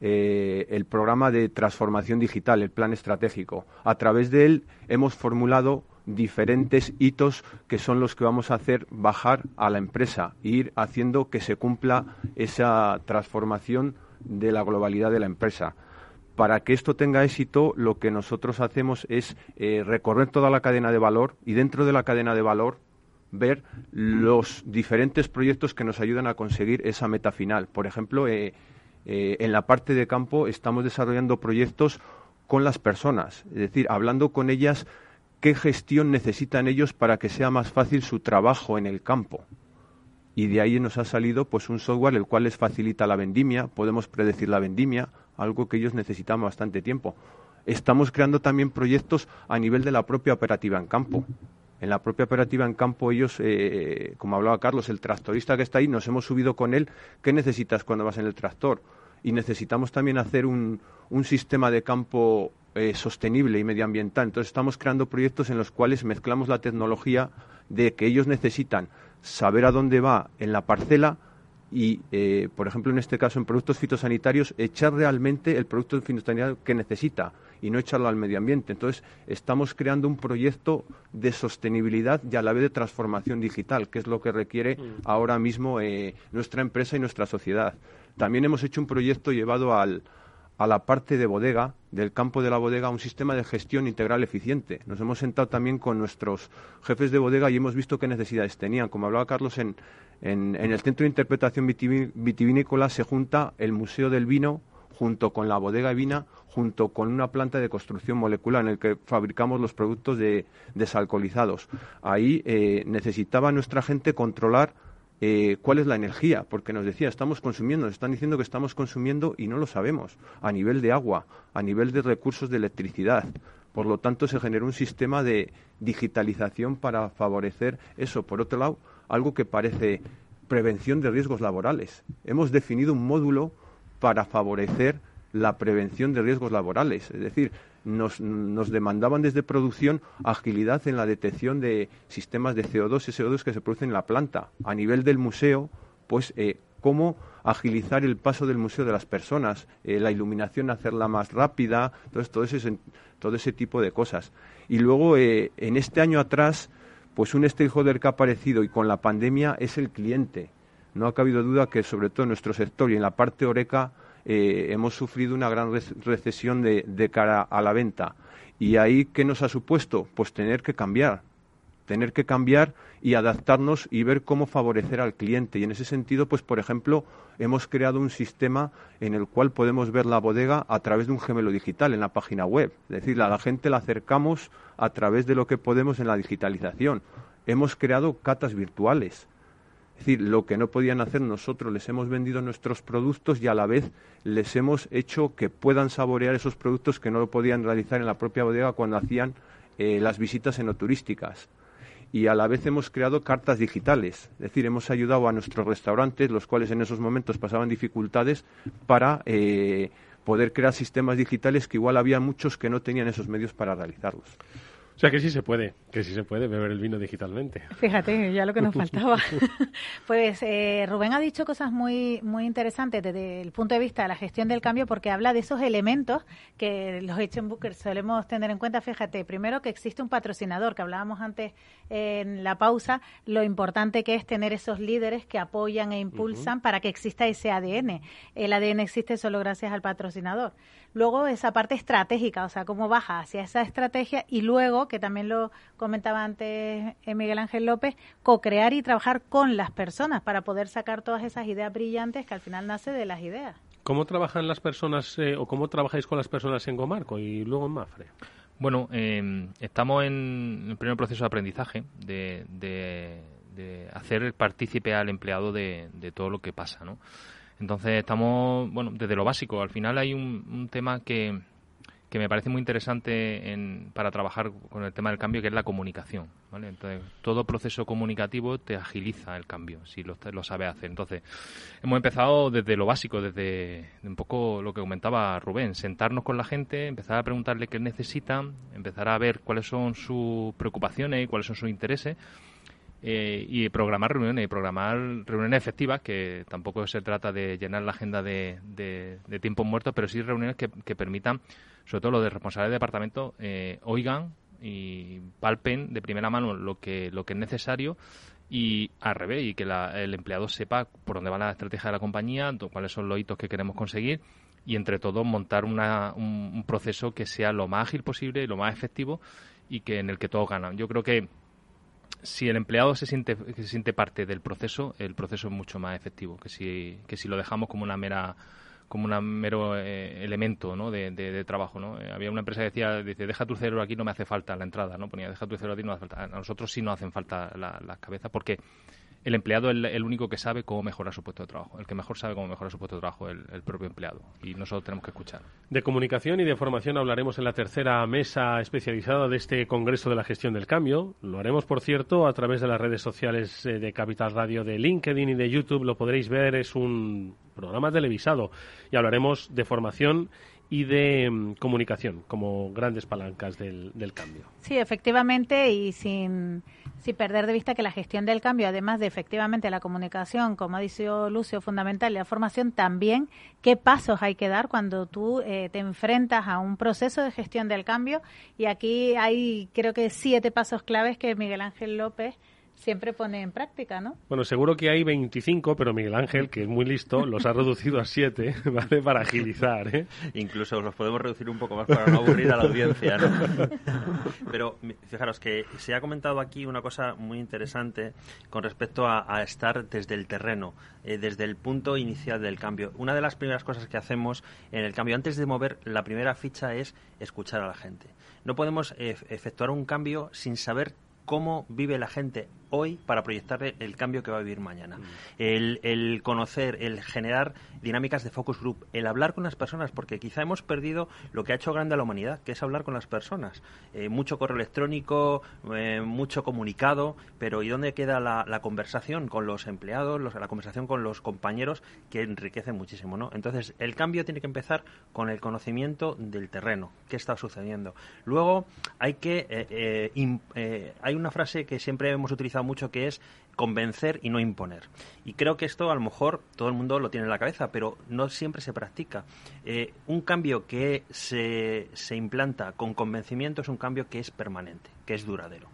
eh, el programa de transformación digital, el plan estratégico. A través de él hemos formulado diferentes hitos que son los que vamos a hacer bajar a la empresa e ir haciendo que se cumpla esa transformación de la globalidad de la empresa para que esto tenga éxito, lo que nosotros hacemos es eh, recorrer toda la cadena de valor y dentro de la cadena de valor ver los diferentes proyectos que nos ayudan a conseguir esa meta final. Por ejemplo, eh, eh, en la parte de campo estamos desarrollando proyectos con las personas, es decir, hablando con ellas qué gestión necesitan ellos para que sea más fácil su trabajo en el campo. Y de ahí nos ha salido pues un software el cual les facilita la vendimia, podemos predecir la vendimia, algo que ellos necesitan bastante tiempo. Estamos creando también proyectos a nivel de la propia operativa en campo. En la propia operativa en campo ellos, eh, como hablaba Carlos, el tractorista que está ahí, nos hemos subido con él. ¿Qué necesitas cuando vas en el tractor? Y necesitamos también hacer un, un sistema de campo eh, sostenible y medioambiental. Entonces estamos creando proyectos en los cuales mezclamos la tecnología de que ellos necesitan saber a dónde va en la parcela, y, eh, por ejemplo, en este caso, en productos fitosanitarios, echar realmente el producto fitosanitario que necesita y no echarlo al medio ambiente. Entonces, estamos creando un proyecto de sostenibilidad y a la vez de transformación digital, que es lo que requiere mm. ahora mismo eh, nuestra empresa y nuestra sociedad. También hemos hecho un proyecto llevado al, a la parte de bodega, del campo de la bodega, un sistema de gestión integral eficiente. Nos hemos sentado también con nuestros jefes de bodega y hemos visto qué necesidades tenían. Como hablaba Carlos en, en, el Centro de Interpretación Vitivinícola se junta el Museo del Vino junto con la bodega de vina, junto con una planta de construcción molecular en el que fabricamos los productos de, desalcoholizados. Ahí eh, necesitaba nuestra gente controlar eh, cuál es la energía, porque nos decía, estamos consumiendo, nos están diciendo que estamos consumiendo y no lo sabemos, a nivel de agua, a nivel de recursos de electricidad. Por lo tanto, se generó un sistema de digitalización para favorecer eso. Por otro lado, algo que parece prevención de riesgos laborales. Hemos definido un módulo para favorecer la prevención de riesgos laborales. Es decir, nos, nos, demandaban desde producción agilidad en la detección de sistemas de CO2 y CO2 que se producen en la planta. A nivel del museo, pues eh, cómo agilizar el paso del museo de las personas, eh, la iluminación hacerla más rápida, todo, ese, todo ese tipo de cosas. Y luego, eh, en este año atrás, pues un stakeholder que ha aparecido y con la pandemia es el cliente. No ha cabido duda que, sobre todo en nuestro sector y en la parte oreca, eh, hemos sufrido una gran recesión de, de cara a la venta. ¿Y ahí qué nos ha supuesto? Pues tener que cambiar, tener que cambiar y adaptarnos y ver cómo favorecer al cliente. Y en ese sentido, pues por ejemplo, hemos creado un sistema en el cual podemos ver la bodega a través de un gemelo digital en la página web. Es decir, a la gente la acercamos a través de lo que podemos en la digitalización. Hemos creado catas virtuales. Es decir, lo que no podían hacer nosotros, les hemos vendido nuestros productos y a la vez les hemos hecho que puedan saborear esos productos que no lo podían realizar en la propia bodega cuando hacían eh, las visitas enoturísticas y a la vez hemos creado cartas digitales, es decir, hemos ayudado a nuestros restaurantes, los cuales en esos momentos pasaban dificultades, para eh, poder crear sistemas digitales que igual había muchos que no tenían esos medios para realizarlos. O sea que sí se puede, que sí se puede beber el vino digitalmente. Fíjate, ya lo que nos (laughs) faltaba. (laughs) pues eh, Rubén ha dicho cosas muy, muy interesantes desde el punto de vista de la gestión del cambio porque habla de esos elementos que los Booker solemos tener en cuenta. Fíjate, primero que existe un patrocinador, que hablábamos antes en la pausa, lo importante que es tener esos líderes que apoyan e impulsan para que exista ese ADN. El ADN existe solo gracias al patrocinador. Luego esa parte estratégica, o sea, cómo baja hacia esa estrategia y luego, que también lo comentaba antes eh, Miguel Ángel López, co-crear y trabajar con las personas para poder sacar todas esas ideas brillantes que al final nace de las ideas. ¿Cómo trabajan las personas eh, o cómo trabajáis con las personas en Gomarco y luego en Mafre? Bueno, em, estamos en el primer proceso de aprendizaje de, de, hacer partícipe al empleado de, de todo lo que pasa, ¿no? Entonces estamos, bueno, desde lo básico. Al final hay un, tema que, que, me parece muy interesante en, para trabajar con el tema del cambio, que es la comunicación. ¿vale? Entonces, todo proceso comunicativo te agiliza el cambio, si lo, lo sabes hacer. Entonces, hemos empezado desde lo básico, desde un poco lo que comentaba Rubén, sentarnos con la gente, empezar a preguntarle qué necesitan, empezar a ver cuáles son sus preocupaciones y cuáles son sus intereses eh, y programar reuniones, y programar reuniones efectivas, que tampoco se trata de llenar la agenda de, de, tiempos muertos, pero sí reuniones que, permitan, sobre todo los de responsables de departamento, eh, oigan y palpen de primera mano lo que, lo que es necesario y al revés, y que el empleado sepa por dónde va la estrategia de la compañía, cuáles son los hitos que queremos conseguir y entre todos montar una, un, un proceso que sea lo más ágil posible y lo más efectivo y que en el que todos ganan. Yo creo que si el empleado se siente, parte del proceso, el proceso es mucho más efectivo que si, que si lo dejamos como una mera como un mero eh, elemento ¿no? de, trabajo. ¿no? Eh, había una empresa que decía, dice, deja tu cerebro aquí, no me hace falta la entrada. ¿no? Ponía, deja tu cerebro aquí, no hace falta. A nosotros sí nos hacen falta las cabezas porque el empleado es el, único que sabe cómo mejorar su puesto de trabajo. El que mejor sabe cómo mejorar su puesto de trabajo es el, propio empleado. Y nosotros tenemos que escuchar. De comunicación y de formación hablaremos en la tercera mesa especializada de este Congreso de la Gestión del Cambio. Lo haremos, por cierto, a través de las redes sociales eh, de Capital Radio, de LinkedIn y de YouTube. Lo podréis ver, es un programa televisado. Y hablaremos de formación y de mm, comunicación como grandes palancas del, del cambio. Sí, efectivamente, y sin sin perder de vista que la gestión del cambio, además de efectivamente la comunicación, como ha dicho Lucio, fundamental, la formación también, qué pasos hay que dar cuando tú eh, te enfrentas a un proceso de gestión del cambio. Y aquí hay, creo que, siete pasos claves que Miguel Ángel López siempre pone en práctica, ¿no? Bueno, seguro que hay 25, pero Miguel Ángel, que es muy listo, los ha reducido a 7, (laughs) ¿vale? Para agilizar, ¿eh? Incluso los podemos reducir un poco más para no aburrir a la audiencia, ¿no? (laughs) Pero fijaros que se ha comentado aquí una cosa muy interesante con respecto a, estar desde el terreno, eh, desde el punto inicial del cambio. Una de las primeras cosas que hacemos en el cambio, antes de mover la primera ficha, es escuchar a la gente. No podemos eh, efectuar un cambio sin saber cómo vive la gente hoy para proyectarle el cambio que va a vivir mañana. Mm. El, conocer, el generar dinámicas de focus group, el hablar con las personas, porque quizá hemos perdido lo que ha hecho grande a la humanidad, que es hablar con las personas. Eh, mucho correo electrónico, eh, mucho comunicado, pero ¿y dónde queda la, conversación con los empleados, la conversación con los compañeros, que enriquece muchísimo, ¿no? Entonces, el cambio tiene que empezar con el conocimiento del terreno, qué está sucediendo. Luego, hay que, eh, hay una frase que siempre hemos utilizado mucho que es convencer y no imponer. Y creo que esto a lo mejor todo el mundo lo tiene en la cabeza, pero no siempre se practica. Eh, un cambio que se, se implanta con convencimiento es un cambio que es permanente, que es duradero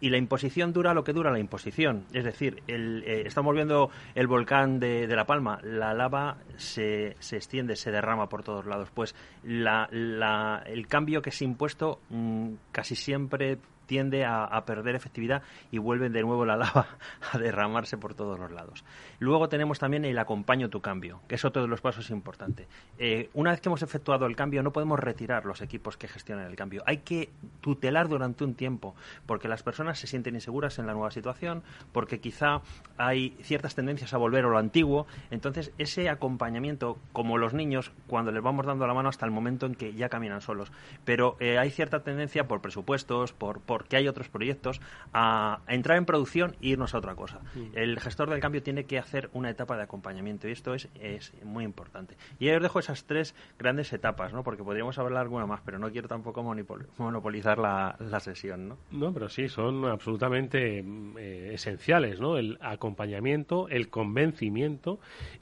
y la imposición dura lo que dura la imposición. Es decir, eh, estamos viendo el volcán de, La Palma, la lava se, se, extiende, se derrama por todos lados. Pues la, la, el cambio que se impuesto mm, casi siempre tiende a, perder efectividad y vuelve de nuevo la lava (laughs) a derramarse por todos los lados. Luego tenemos también el acompaño tu cambio, que es otro de los pasos importantes. Eh, una vez que hemos efectuado el cambio, no podemos retirar los equipos que gestionan el cambio. Hay que tutelar durante un tiempo, porque las personas se sienten inseguras en la nueva situación, porque quizá hay ciertas tendencias a volver a lo antiguo. Entonces, ese acompañamiento, como los niños, cuando les vamos dando la mano hasta el momento en que ya caminan solos. Pero eh, hay cierta tendencia por presupuestos, por porque hay otros proyectos, a, entrar en producción e irnos a otra cosa. Mm. El gestor del cambio tiene que hacer una etapa de acompañamiento y esto es, es muy importante. Y ahí os dejo esas tres grandes etapas, ¿no? porque podríamos hablar alguna más, pero no quiero tampoco monopolizar la, sesión. ¿no? no, pero sí, son absolutamente eh, esenciales, ¿no? el acompañamiento, el convencimiento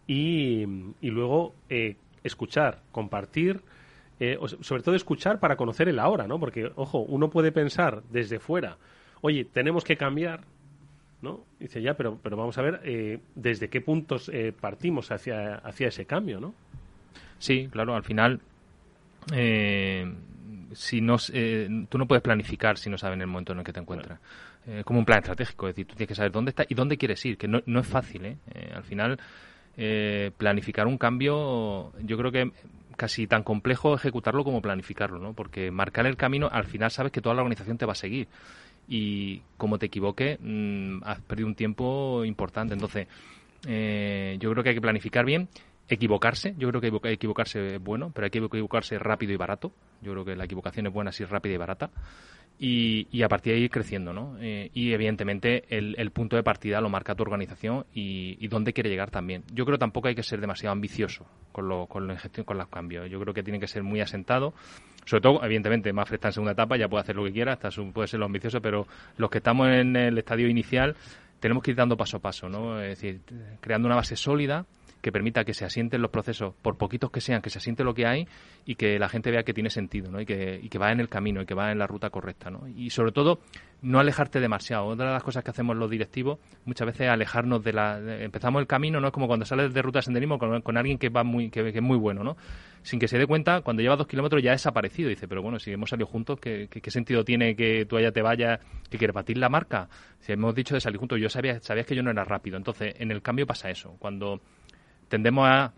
y, y luego eh, escuchar, compartir eh, sobre todo escuchar para conocer el ahora, ¿no? Porque, ojo, uno puede pensar desde fuera, oye, tenemos que cambiar, ¿no? Dice, ya, pero, pero vamos a ver eh, desde qué puntos eh, partimos hacia, hacia ese cambio, ¿no? Sí, claro, al final, si no, tú no puedes planificar si no sabes en el momento en el que te encuentras. como un plan estratégico, es decir, tú tienes que saber dónde está y dónde quieres ir, que no, no es fácil, ¿eh? al final, planificar un cambio, yo creo que casi tan complejo ejecutarlo como planificarlo, ¿no? Porque marcar el camino, al final sabes que toda la organización te va a seguir. Y como te equivoque, mm, has perdido un tiempo importante. Entonces, eh, yo creo que hay que planificar bien, equivocarse. Yo creo que equivocarse es bueno, pero hay que equivocarse rápido y barato. Yo creo que la equivocación es buena si es rápida y barata y, a partir de ahí ir creciendo, ¿no? Eh, y evidentemente el, punto de partida lo marca tu organización y, dónde quiere llegar también. Yo creo que tampoco hay que ser demasiado ambicioso con, lo, con, gestión, con los cambios. Yo creo que tiene que ser muy asentado. Sobre todo, evidentemente, más está en segunda etapa, ya puede hacer lo que quiera, hasta puede ser lo ambicioso, pero los que estamos en el estadio inicial tenemos que ir dando paso a paso, ¿no? Es decir, creando una base sólida que permita que se asienten los procesos, por poquitos que sean, que se asiente lo que hay y que la gente vea que tiene sentido ¿no? y, que, y que va en el camino y que va en la ruta correcta. ¿no? Y sobre todo, no alejarte demasiado. Otra de las cosas que hacemos los directivos muchas veces es alejarnos de la... empezamos el camino, ¿no? Es como cuando sales de ruta de senderismo con, alguien que va muy que, es muy bueno, ¿no? Sin que se dé cuenta, cuando lleva dos kilómetros ya ha desaparecido. Dice, pero bueno, si hemos salido juntos, ¿qué, qué, sentido tiene que tú allá te vayas, que quieres batir la marca? Si hemos dicho de salir juntos, yo sabía, sabías que yo no era rápido. Entonces, en el cambio pasa eso. Cuando tendemos a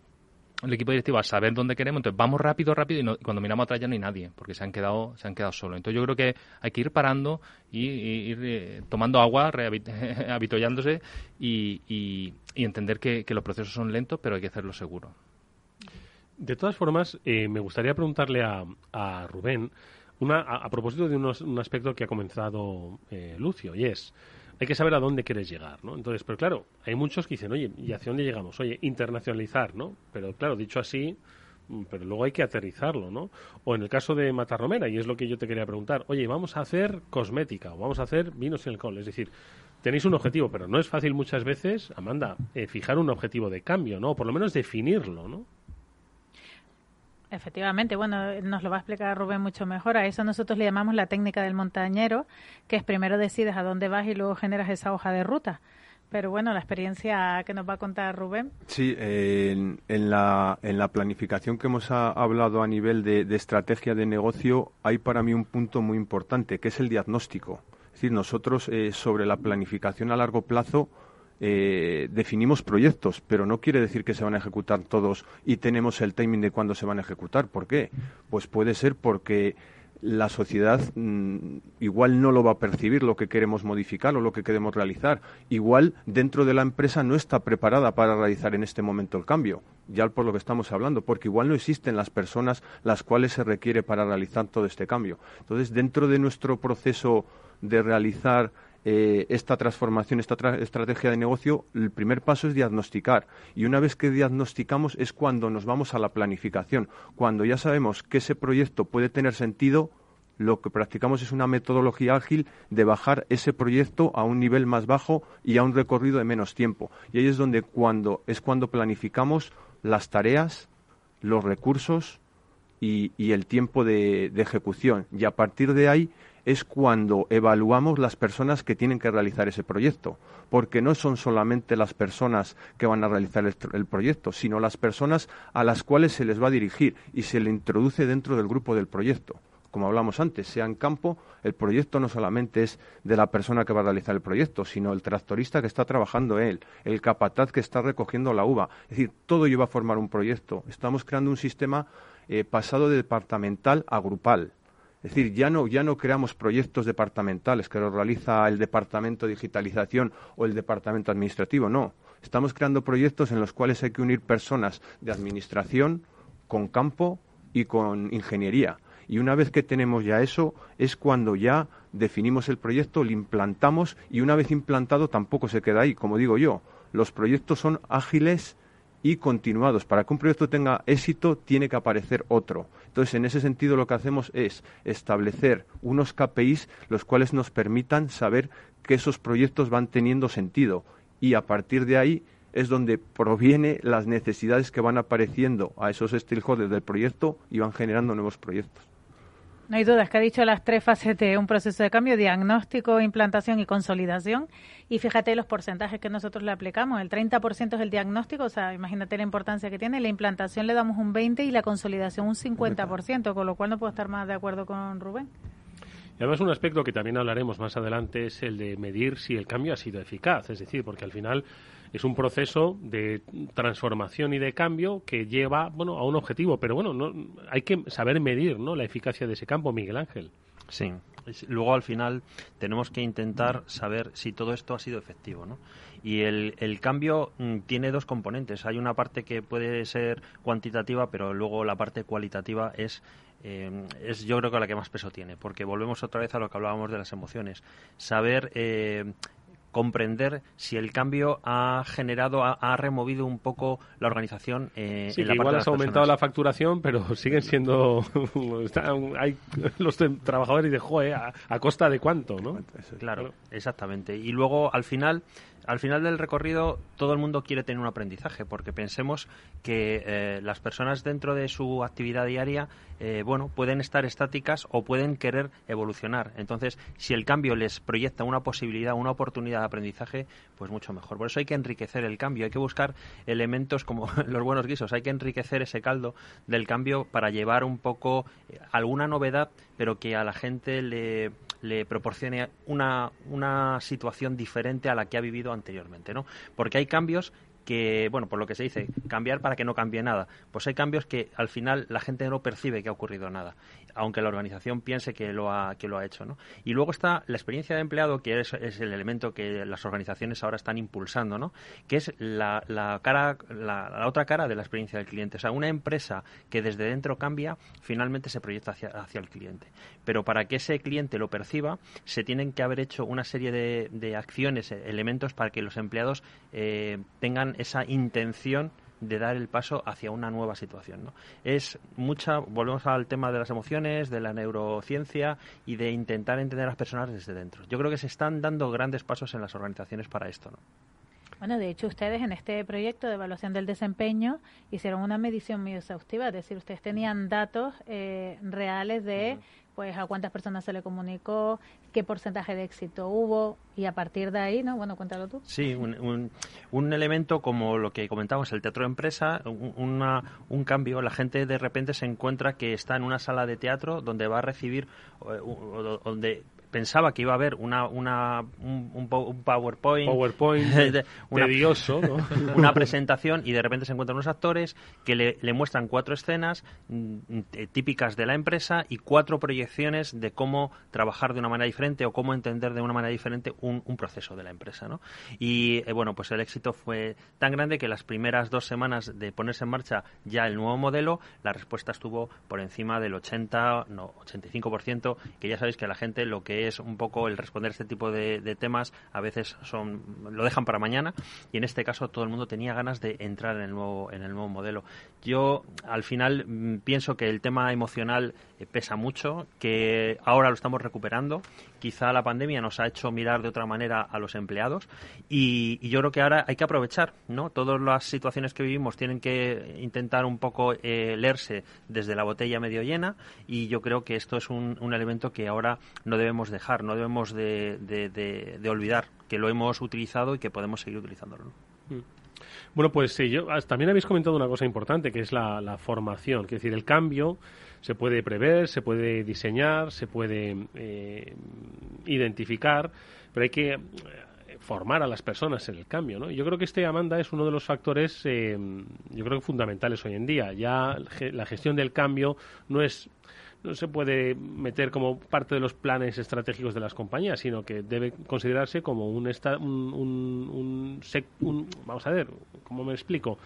el equipo directivo a saber dónde queremos, entonces vamos rápido, rápido y, cuando miramos atrás ya no hay nadie, porque se han quedado, se han quedado solos. Entonces yo creo que hay que ir parando y, ir eh, tomando agua, (laughs) habitollándose y, y, entender que, los procesos son lentos, pero hay que hacerlo seguro. De todas formas, eh, me gustaría preguntarle a, a Rubén una, a, propósito de un aspecto que ha comenzado eh, Lucio, y es hay que saber a dónde quieres llegar, ¿no? Entonces, pero claro, hay muchos que dicen, oye, ¿y hacia dónde llegamos? Oye, internacionalizar, ¿no? Pero claro, dicho así, mm, pero luego hay que aterrizarlo, ¿no? O en el caso de Matarromera, y es lo que yo te quería preguntar, oye, vamos a hacer cosmética o vamos a hacer vinos y alcohol, es decir, tenéis un objetivo, pero no es fácil muchas veces, Amanda, eh, fijar un objetivo de cambio, ¿no? O por lo menos definirlo, ¿no? Efectivamente, bueno, nos lo va a explicar Rubén mucho mejor. A eso nosotros le llamamos la técnica del montañero, que es primero decides a dónde vas y luego generas esa hoja de ruta. Pero bueno, la experiencia que nos va a contar Rubén. Sí, en, la, en la planificación que hemos hablado a nivel de, estrategia de negocio, hay para mí un punto muy importante, que es el diagnóstico. Es decir, nosotros eh, sobre la planificación a largo plazo eh, definimos proyectos, pero no quiere decir que se van a ejecutar todos y tenemos el timing de cuándo se van a ejecutar. ¿Por qué? Pues puede ser porque la sociedad mm, igual no lo va a percibir lo que queremos modificar o lo que queremos realizar. Igual dentro de la empresa no está preparada para realizar en este momento el cambio, ya por lo que estamos hablando, porque igual no existen las personas las cuales se requiere para realizar todo este cambio. Entonces, dentro de nuestro proceso de realizar eh, esta transformación, esta estrategia de negocio, el primer paso es diagnosticar. Y una vez que diagnosticamos es cuando nos vamos a la planificación. Cuando ya sabemos que ese proyecto puede tener sentido, lo que practicamos es una metodología ágil de bajar ese proyecto a un nivel más bajo y a un recorrido de menos tiempo. Y ahí es donde cuando es cuando planificamos las tareas, los recursos y, el tiempo de, de ejecución. Y a partir de ahí es cuando evaluamos las personas que tienen que realizar ese proyecto, porque no son solamente las personas que van a realizar el, proyecto, sino las personas a las cuales se les va a dirigir y se le introduce dentro del grupo del proyecto. Como hablamos antes, sea en campo, el proyecto no solamente es de la persona que va a realizar el proyecto, sino el tractorista que está trabajando él, el capataz que está recogiendo la uva. Es decir, todo lleva a formar un proyecto. Estamos creando un sistema eh, pasado de departamental a grupal es decir, ya no, ya no creamos proyectos departamentales que los realiza el Departamento de Digitalización o el Departamento Administrativo, no. Estamos creando proyectos en los cuales hay que unir personas de administración con campo y con ingeniería. Y una vez que tenemos ya eso, es cuando ya definimos el proyecto, lo implantamos y una vez implantado tampoco se queda ahí. Como digo yo, los proyectos son ágiles y continuados. Para que un proyecto tenga éxito, tiene que aparecer otro. Entonces, en ese sentido, lo que hacemos es establecer unos KPIs los cuales nos permitan saber que esos proyectos van teniendo sentido y a partir de ahí es donde proviene las necesidades que van apareciendo a esos stakeholders del proyecto y van generando nuevos proyectos. No hay dudas que ha dicho las tres fases de un proceso de cambio, diagnóstico, implantación y consolidación. Y fíjate los porcentajes que nosotros le aplicamos. El 30% es el diagnóstico, o sea, imagínate la importancia que tiene. La implantación le damos un 20% y la consolidación un 50%, con lo cual no puedo estar más de acuerdo con Rubén. Y además un aspecto que también hablaremos más adelante es el de medir si el cambio ha sido eficaz. Es decir, porque al final es un proceso de transformación y de cambio que lleva bueno a un objetivo. Pero bueno no hay que saber medir no la eficacia de ese campo Miguel Ángel. Sí. Luego al final tenemos que intentar saber si todo esto ha sido efectivo no y el, el cambio mm, tiene dos componentes. Hay una parte que puede ser cuantitativa pero luego la parte cualitativa es eh, es yo creo que la que más peso tiene, porque volvemos otra vez a lo que hablábamos de las emociones. Saber eh, comprender si el cambio ha generado, ha, removido un poco la organización. Eh, en la igual has aumentado la facturación, pero (laughs) siguen siendo. (laughs) hay los trabajadores de joe, a, costa de cuánto, ¿no? Claro, exactamente. Y luego, al final, al final del recorrido todo el mundo quiere tener un aprendizaje porque pensemos que eh, las personas dentro de su actividad diaria eh, bueno pueden estar estáticas o pueden querer evolucionar. Entonces si el cambio les proyecta una posibilidad una oportunidad de aprendizaje pues mucho mejor. Por eso hay que enriquecer el cambio. Hay que buscar elementos como (laughs) los buenos guisos. Hay que enriquecer ese caldo del cambio para llevar un poco eh, alguna novedad pero que a la gente le le proporcione una, una situación diferente a la que ha vivido anteriormente, ¿no? Porque hay cambios que, bueno, por lo que se dice, cambiar para que no cambie nada. Pues hay cambios que al final la gente no percibe que ha ocurrido nada, aunque la organización piense que lo ha, que lo ha hecho, ¿no? Y luego está la experiencia de empleado, que es, el elemento que las organizaciones ahora están impulsando, ¿no? Que es la, la cara, la, otra cara de la experiencia del cliente. O sea, una empresa que desde dentro cambia, finalmente se proyecta hacia, hacia el cliente. Pero para que ese cliente lo perciba, se tienen que haber hecho una serie de, de acciones, elementos para que los empleados eh, tengan esa intención de dar el paso hacia una nueva situación. ¿no? Es mucha, volvemos al tema de las emociones, de la neurociencia y de intentar entender a las personas desde dentro. Yo creo que se están dando grandes pasos en las organizaciones para esto. ¿no? Bueno, de hecho, ustedes en este proyecto de evaluación del desempeño hicieron una medición muy exhaustiva, es decir, ustedes tenían datos eh, reales de pues a cuántas personas se le comunicó, qué porcentaje de éxito hubo y a partir de ahí, ¿no? Bueno, cuéntalo tú. Sí, un, un, elemento como lo que comentamos, el teatro de empresa, un, un cambio, la gente de repente se encuentra que está en una sala de teatro donde va a recibir, eh, donde pensaba que iba a haber una, una un, PowerPoint, PowerPoint (laughs) una, tedioso, (laughs) una presentación y de repente se encuentran unos actores que le, le muestran cuatro escenas mm, eh, típicas de la empresa y cuatro proyecciones de cómo trabajar de una manera diferente o cómo entender de una manera diferente un, un proceso de la empresa. ¿no? Y eh, bueno, pues el éxito fue tan grande que las primeras dos semanas de ponerse en marcha ya el nuevo modelo, la respuesta estuvo por encima del 80, no, 85%, que ya sabéis que la gente lo que es un poco el responder este tipo de, temas a veces son lo dejan para mañana y en este caso todo el mundo tenía ganas de entrar en el nuevo en el nuevo modelo. Yo al final mm, pienso que el tema emocional eh, pesa mucho, que ahora lo estamos recuperando. Quizá la pandemia nos ha hecho mirar de otra manera a los empleados y, yo creo que ahora hay que aprovechar, ¿no? Todas las situaciones que vivimos tienen que intentar un poco eh, leerse desde la botella medio llena y yo creo que esto es un, elemento que ahora no debemos dejar, no debemos de, de, olvidar que lo hemos utilizado y que podemos seguir utilizándolo. Mm. Bueno, pues sí, yo, también habéis comentado una cosa importante, que es la, formación. Es decir, el cambio se puede prever, se puede diseñar, se puede eh, identificar, pero hay que eh, formar a las personas en el cambio, ¿no? Yo creo que este, Amanda, es uno de los factores, eh, yo creo que fundamentales hoy en día. Ya la gestión del cambio no es no se puede meter como parte de los planes estratégicos de las compañías, sino que debe considerarse como un, un, un vamos a ver, ¿cómo me explico?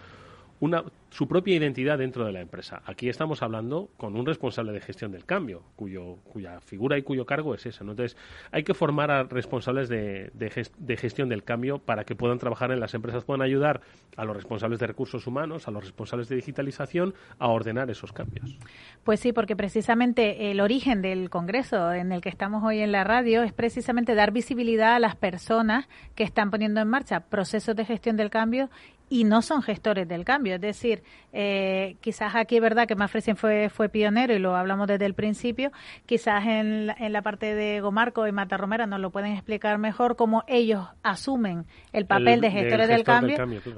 Una, su propia identidad dentro de la empresa. Aquí estamos hablando con un responsable de gestión del cambio, cuyo, cuya figura y cuyo cargo es esa. Entonces, hay que formar a responsables de, de, gestión del cambio para que puedan trabajar en las empresas, puedan ayudar a los responsables de recursos humanos, a los responsables de digitalización, a ordenar esos cambios. Pues sí, porque precisamente el origen del Congreso en el que estamos hoy en la radio es precisamente dar visibilidad a las personas que están poniendo en marcha procesos de gestión del cambio y no son gestores del cambio. Es decir, eh, quizás aquí es verdad que Mafresen fue, fue pionero y lo hablamos desde el principio. Quizás en, la, parte de Gomarco y Mata Romera nos lo pueden explicar mejor cómo ellos asumen el papel de gestores del cambio,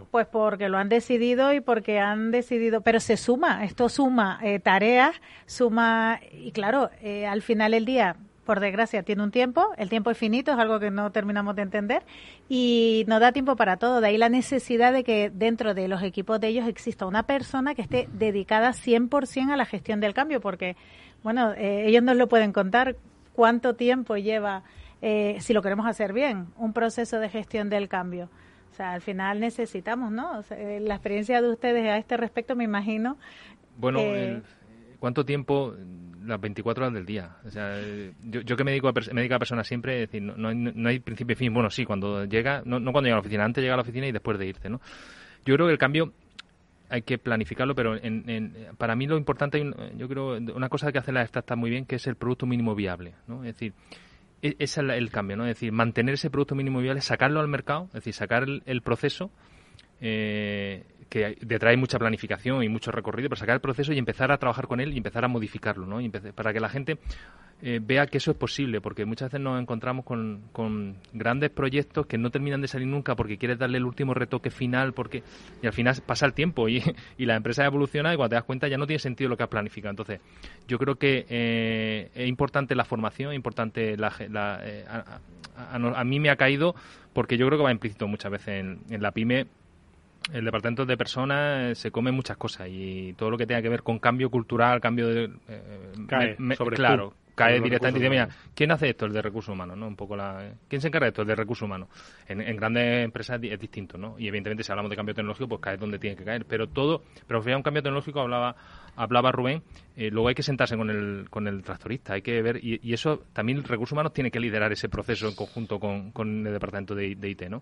pues porque lo han decidido y porque han decidido, pero se suma, esto suma eh, tareas, suma, y claro, eh, al final del día por desgracia, tiene un tiempo, el tiempo es finito, es algo que no terminamos de entender y no da tiempo para todo. De ahí la necesidad de que dentro de los equipos de ellos exista una persona que esté dedicada 100% a la gestión del cambio, porque, bueno, eh, ellos nos lo pueden contar cuánto tiempo lleva, eh, si lo queremos hacer bien, un proceso de gestión del cambio. O sea, al final necesitamos, ¿no? Eh, la experiencia de ustedes a este respecto, me imagino. Bueno, ¿cuánto tiempo? las 24 horas del día. O sea, yo, yo que me dedico, a, me dedico personas siempre, decir, no, hay, no hay principio y fin. Bueno, sí, cuando llega, no, no cuando llega a la oficina, antes llega a la oficina y después de irte, ¿no? Yo creo que el cambio hay que planificarlo, pero en, para mí lo importante, yo creo, una cosa que hace la startup muy bien, que es el producto mínimo viable, ¿no? Es decir, ese es el, cambio, ¿no? Es decir, mantener ese producto mínimo viable, sacarlo al mercado, es decir, sacar el, el proceso eh, que detrás hay mucha planificación y mucho recorrido, pero sacar el proceso y empezar a trabajar con él y empezar a modificarlo, ¿no? para que la gente eh, vea que eso es posible, porque muchas veces nos encontramos con, con, grandes proyectos que no terminan de salir nunca porque quieres darle el último retoque final, porque y al final pasa el tiempo y, (laughs) y la empresa evoluciona y cuando te das cuenta ya no tiene sentido lo que has planificado. Entonces, yo creo que eh, es importante la formación, es importante la, eh, a, mí me ha caído porque yo creo que va implícito muchas veces en, en la pyme el departamento de personas eh, se come muchas cosas y todo lo que tenga que ver con cambio cultural, cambio de... Eh, cae sobre claro, cae directamente y dice, mira, ¿quién hace esto? El de recursos humanos, ¿no? Un poco la... ¿Quién se encarga de esto? El de recursos humanos. En, grandes empresas es distinto, ¿no? Y evidentemente si hablamos de cambio tecnológico, pues cae donde tiene que caer. Pero todo, pero al un cambio tecnológico hablaba hablaba Rubén, eh, luego hay que sentarse con el, con el tractorista, hay que ver, y, eso también recursos humanos tiene que liderar ese proceso en conjunto con, con el departamento de, de IT, ¿no?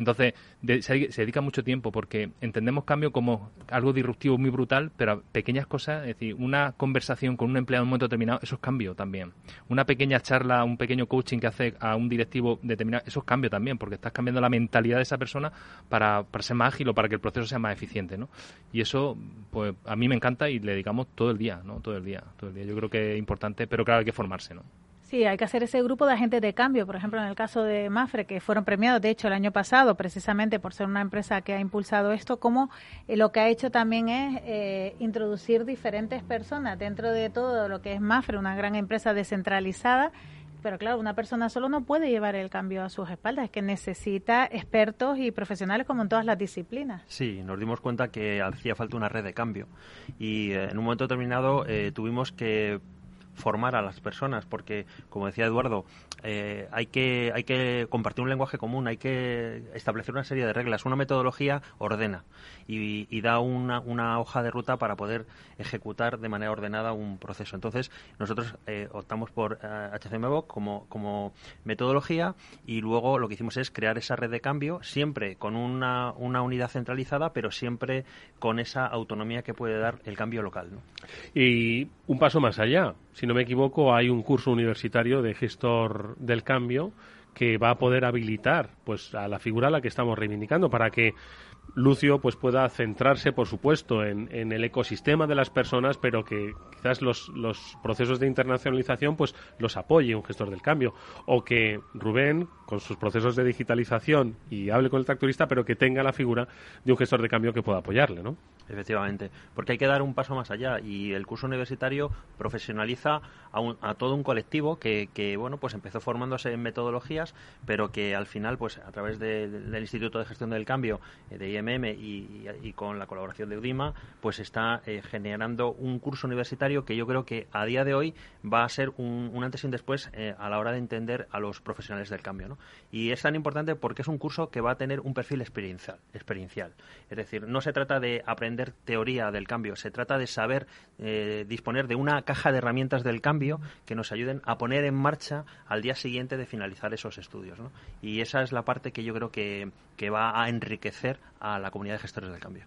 Entonces, se, dedica mucho tiempo porque entendemos cambio como algo disruptivo muy brutal, pero pequeñas cosas, es decir, una conversación con un empleado en un momento determinado, eso es cambio también. Una pequeña charla, un pequeño coaching que hace a un directivo determinado, eso es cambio también, porque estás cambiando la mentalidad de esa persona para, para ser más ágil o para que el proceso sea más eficiente, ¿no? Y eso, pues, a mí me encanta y le dedicamos todo el día, ¿no? Todo el día, todo el día. Yo creo que es importante, pero claro, hay que formarse, ¿no? Sí, hay que hacer ese grupo de agentes de cambio. Por ejemplo, en el caso de Mafre, que fueron premiados, de hecho, el año pasado, precisamente por ser una empresa que ha impulsado esto, como eh, lo que ha hecho también es eh, introducir diferentes personas dentro de todo lo que es Mafre, una gran empresa descentralizada. Pero claro, una persona solo no puede llevar el cambio a sus espaldas, es que necesita expertos y profesionales como en todas las disciplinas. Sí, nos dimos cuenta que hacía falta una red de cambio y eh, en un momento determinado tuvimos que formar a las personas, porque, como decía Eduardo, eh, hay, que, hay que compartir un lenguaje común, hay que establecer una serie de reglas. Una metodología ordena y, da una, una, hoja de ruta para poder ejecutar de manera ordenada un proceso. Entonces, nosotros eh, optamos por HCMBOK como, como metodología y luego lo que hicimos es crear esa red de cambio, siempre con una, una unidad centralizada, pero siempre con esa autonomía que puede dar el cambio local. Y un paso más allá, si no me equivoco, hay un curso universitario de gestor del cambio que va a poder habilitar pues a la figura a la que estamos reivindicando para que Lucio pues pueda centrarse, por supuesto, en, en, el ecosistema de las personas, pero que quizás los, los, procesos de internacionalización pues los apoye un gestor del cambio. O que Rubén, con sus procesos de digitalización, y hable con el tractorista, pero que tenga la figura de un gestor de cambio que pueda apoyarle, ¿no? Efectivamente, porque hay que dar un paso más allá y el curso universitario profesionaliza a, todo un colectivo que, que, bueno, pues empezó formándose en metodologías, pero que al final, pues a través del Instituto de Gestión del Cambio, eh, de IMM y, con la colaboración de UDIMA, pues está eh, generando un curso universitario que yo creo que a día de hoy va a ser un, antes y un después eh, a la hora de entender a los profesionales del cambio. ¿no? Y es tan importante porque es un curso que va a tener un perfil experiencial. experiencial. Es decir, no se trata de aprender teoría del cambio, se trata de saber eh, disponer de una caja de herramientas del cambio que nos ayuden a poner en marcha al día siguiente de finalizar esos estudios. ¿no? Y esa es la parte que yo creo que, que va a enriquecer a la comunidad de gestores del cambio.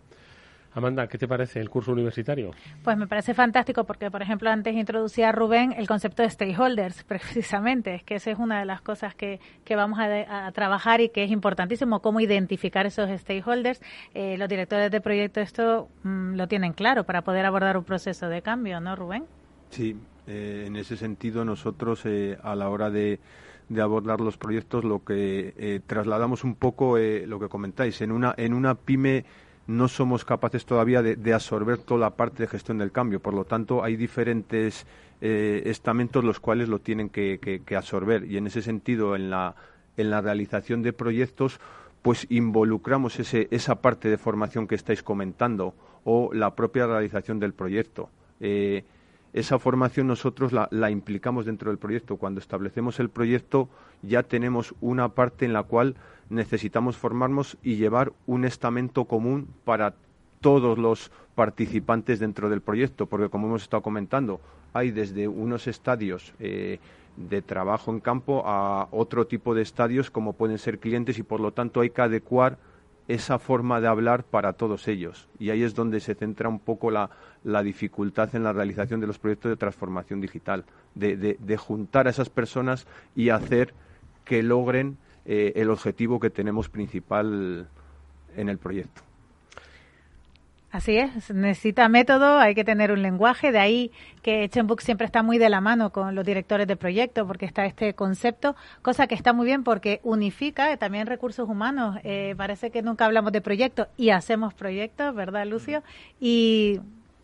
Amanda, ¿qué te parece el curso universitario? Pues me parece fantástico porque, por ejemplo, antes introducía Rubén el concepto de stakeholders, (laughs) precisamente, es que esa es una de las cosas que, que vamos a, trabajar y que es importantísimo, cómo identificar esos stakeholders. Eh, los directores de proyecto esto mm, lo tienen claro para poder abordar un proceso de cambio, ¿no, Rubén? Sí, eh, en ese sentido nosotros eh, a la hora de de abordar los proyectos lo que trasladamos un poco lo que comentáis en una en una pyme no somos capaces todavía de, absorber toda la parte de gestión del cambio. Por lo tanto, hay diferentes eh, estamentos los cuales lo tienen que, absorber. Y en ese sentido, en la, en la realización de proyectos, pues involucramos ese, esa parte de formación que estáis comentando o la propia realización del proyecto. Eh, esa formación nosotros la, la, implicamos dentro del proyecto. Cuando establecemos el proyecto ya tenemos una parte en la cual necesitamos formarnos y llevar un estamento común para todos los participantes dentro del proyecto, porque como hemos estado comentando, hay desde unos estadios eh, de trabajo en campo a otro tipo de estadios como pueden ser clientes y por lo tanto hay que adecuar esa forma de hablar para todos ellos. Y ahí es donde se centra un poco la, dificultad en la realización de los proyectos de transformación digital, de juntar a esas personas y hacer que logren eh, el objetivo que tenemos principal en el proyecto. Así es, necesita método, hay que tener un lenguaje, de ahí que Chenbook siempre está muy de la mano con los directores de proyecto, porque está este concepto, cosa que está muy bien porque unifica también recursos humanos. Eh, parece que nunca hablamos de proyectos y hacemos proyectos, ¿verdad, Lucio? Y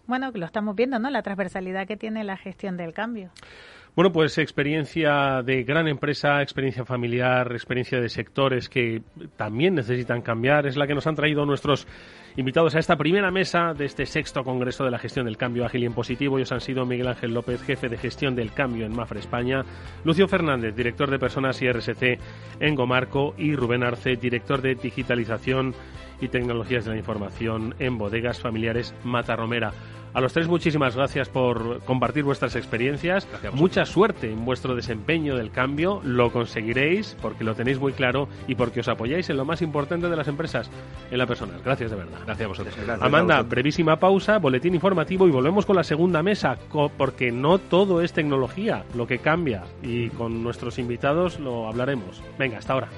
bueno, lo estamos viendo, ¿no? La transversalidad que tiene la gestión del cambio. Bueno, pues experiencia de gran empresa, experiencia familiar, experiencia de sectores que también necesitan cambiar, es la que nos han traído nuestros invitados a esta primera mesa de este sexto Congreso de la Gestión del Cambio Ágil y en Positivo. Ellos han sido Miguel Ángel López, jefe de gestión del cambio en Mafra España, Lucio Fernández, director de personas y RSC en Gomarco y Rubén Arce, director de digitalización y tecnologías de la información en Bodegas Familiares Mata Romera. A los tres muchísimas gracias por compartir vuestras experiencias. Mucha suerte en vuestro desempeño del cambio. Lo conseguiréis porque lo tenéis muy claro y porque os apoyáis en lo más importante de las empresas, en la persona. Gracias de verdad. Gracias a vosotros. Amanda, brevísima pausa, boletín informativo y volvemos con la segunda mesa porque no todo es tecnología lo que cambia y con nuestros invitados lo hablaremos. Venga, hasta ahora.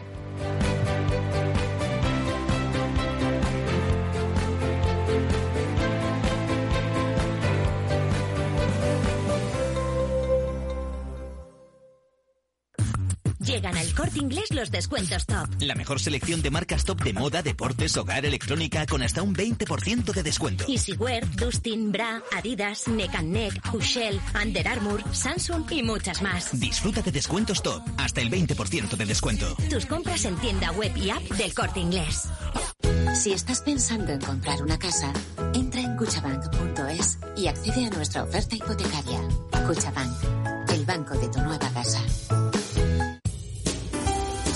Inglés los descuentos top. La mejor selección de marcas top de moda, deportes, hogar, electrónica con hasta un 20% de descuento. Easywear, Dustin, Bra, Adidas, Neck Neck, Hushell, Under Armour, Samsung y muchas más. Disfruta de descuentos top, hasta el 20% de descuento. Tus compras en tienda web y app del corte inglés. Si estás pensando en comprar una casa, entra en cuchabank.es y accede a nuestra oferta hipotecaria. Cuchabank el banco de tu nueva casa.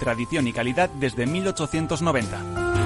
tradición y calidad desde 1890.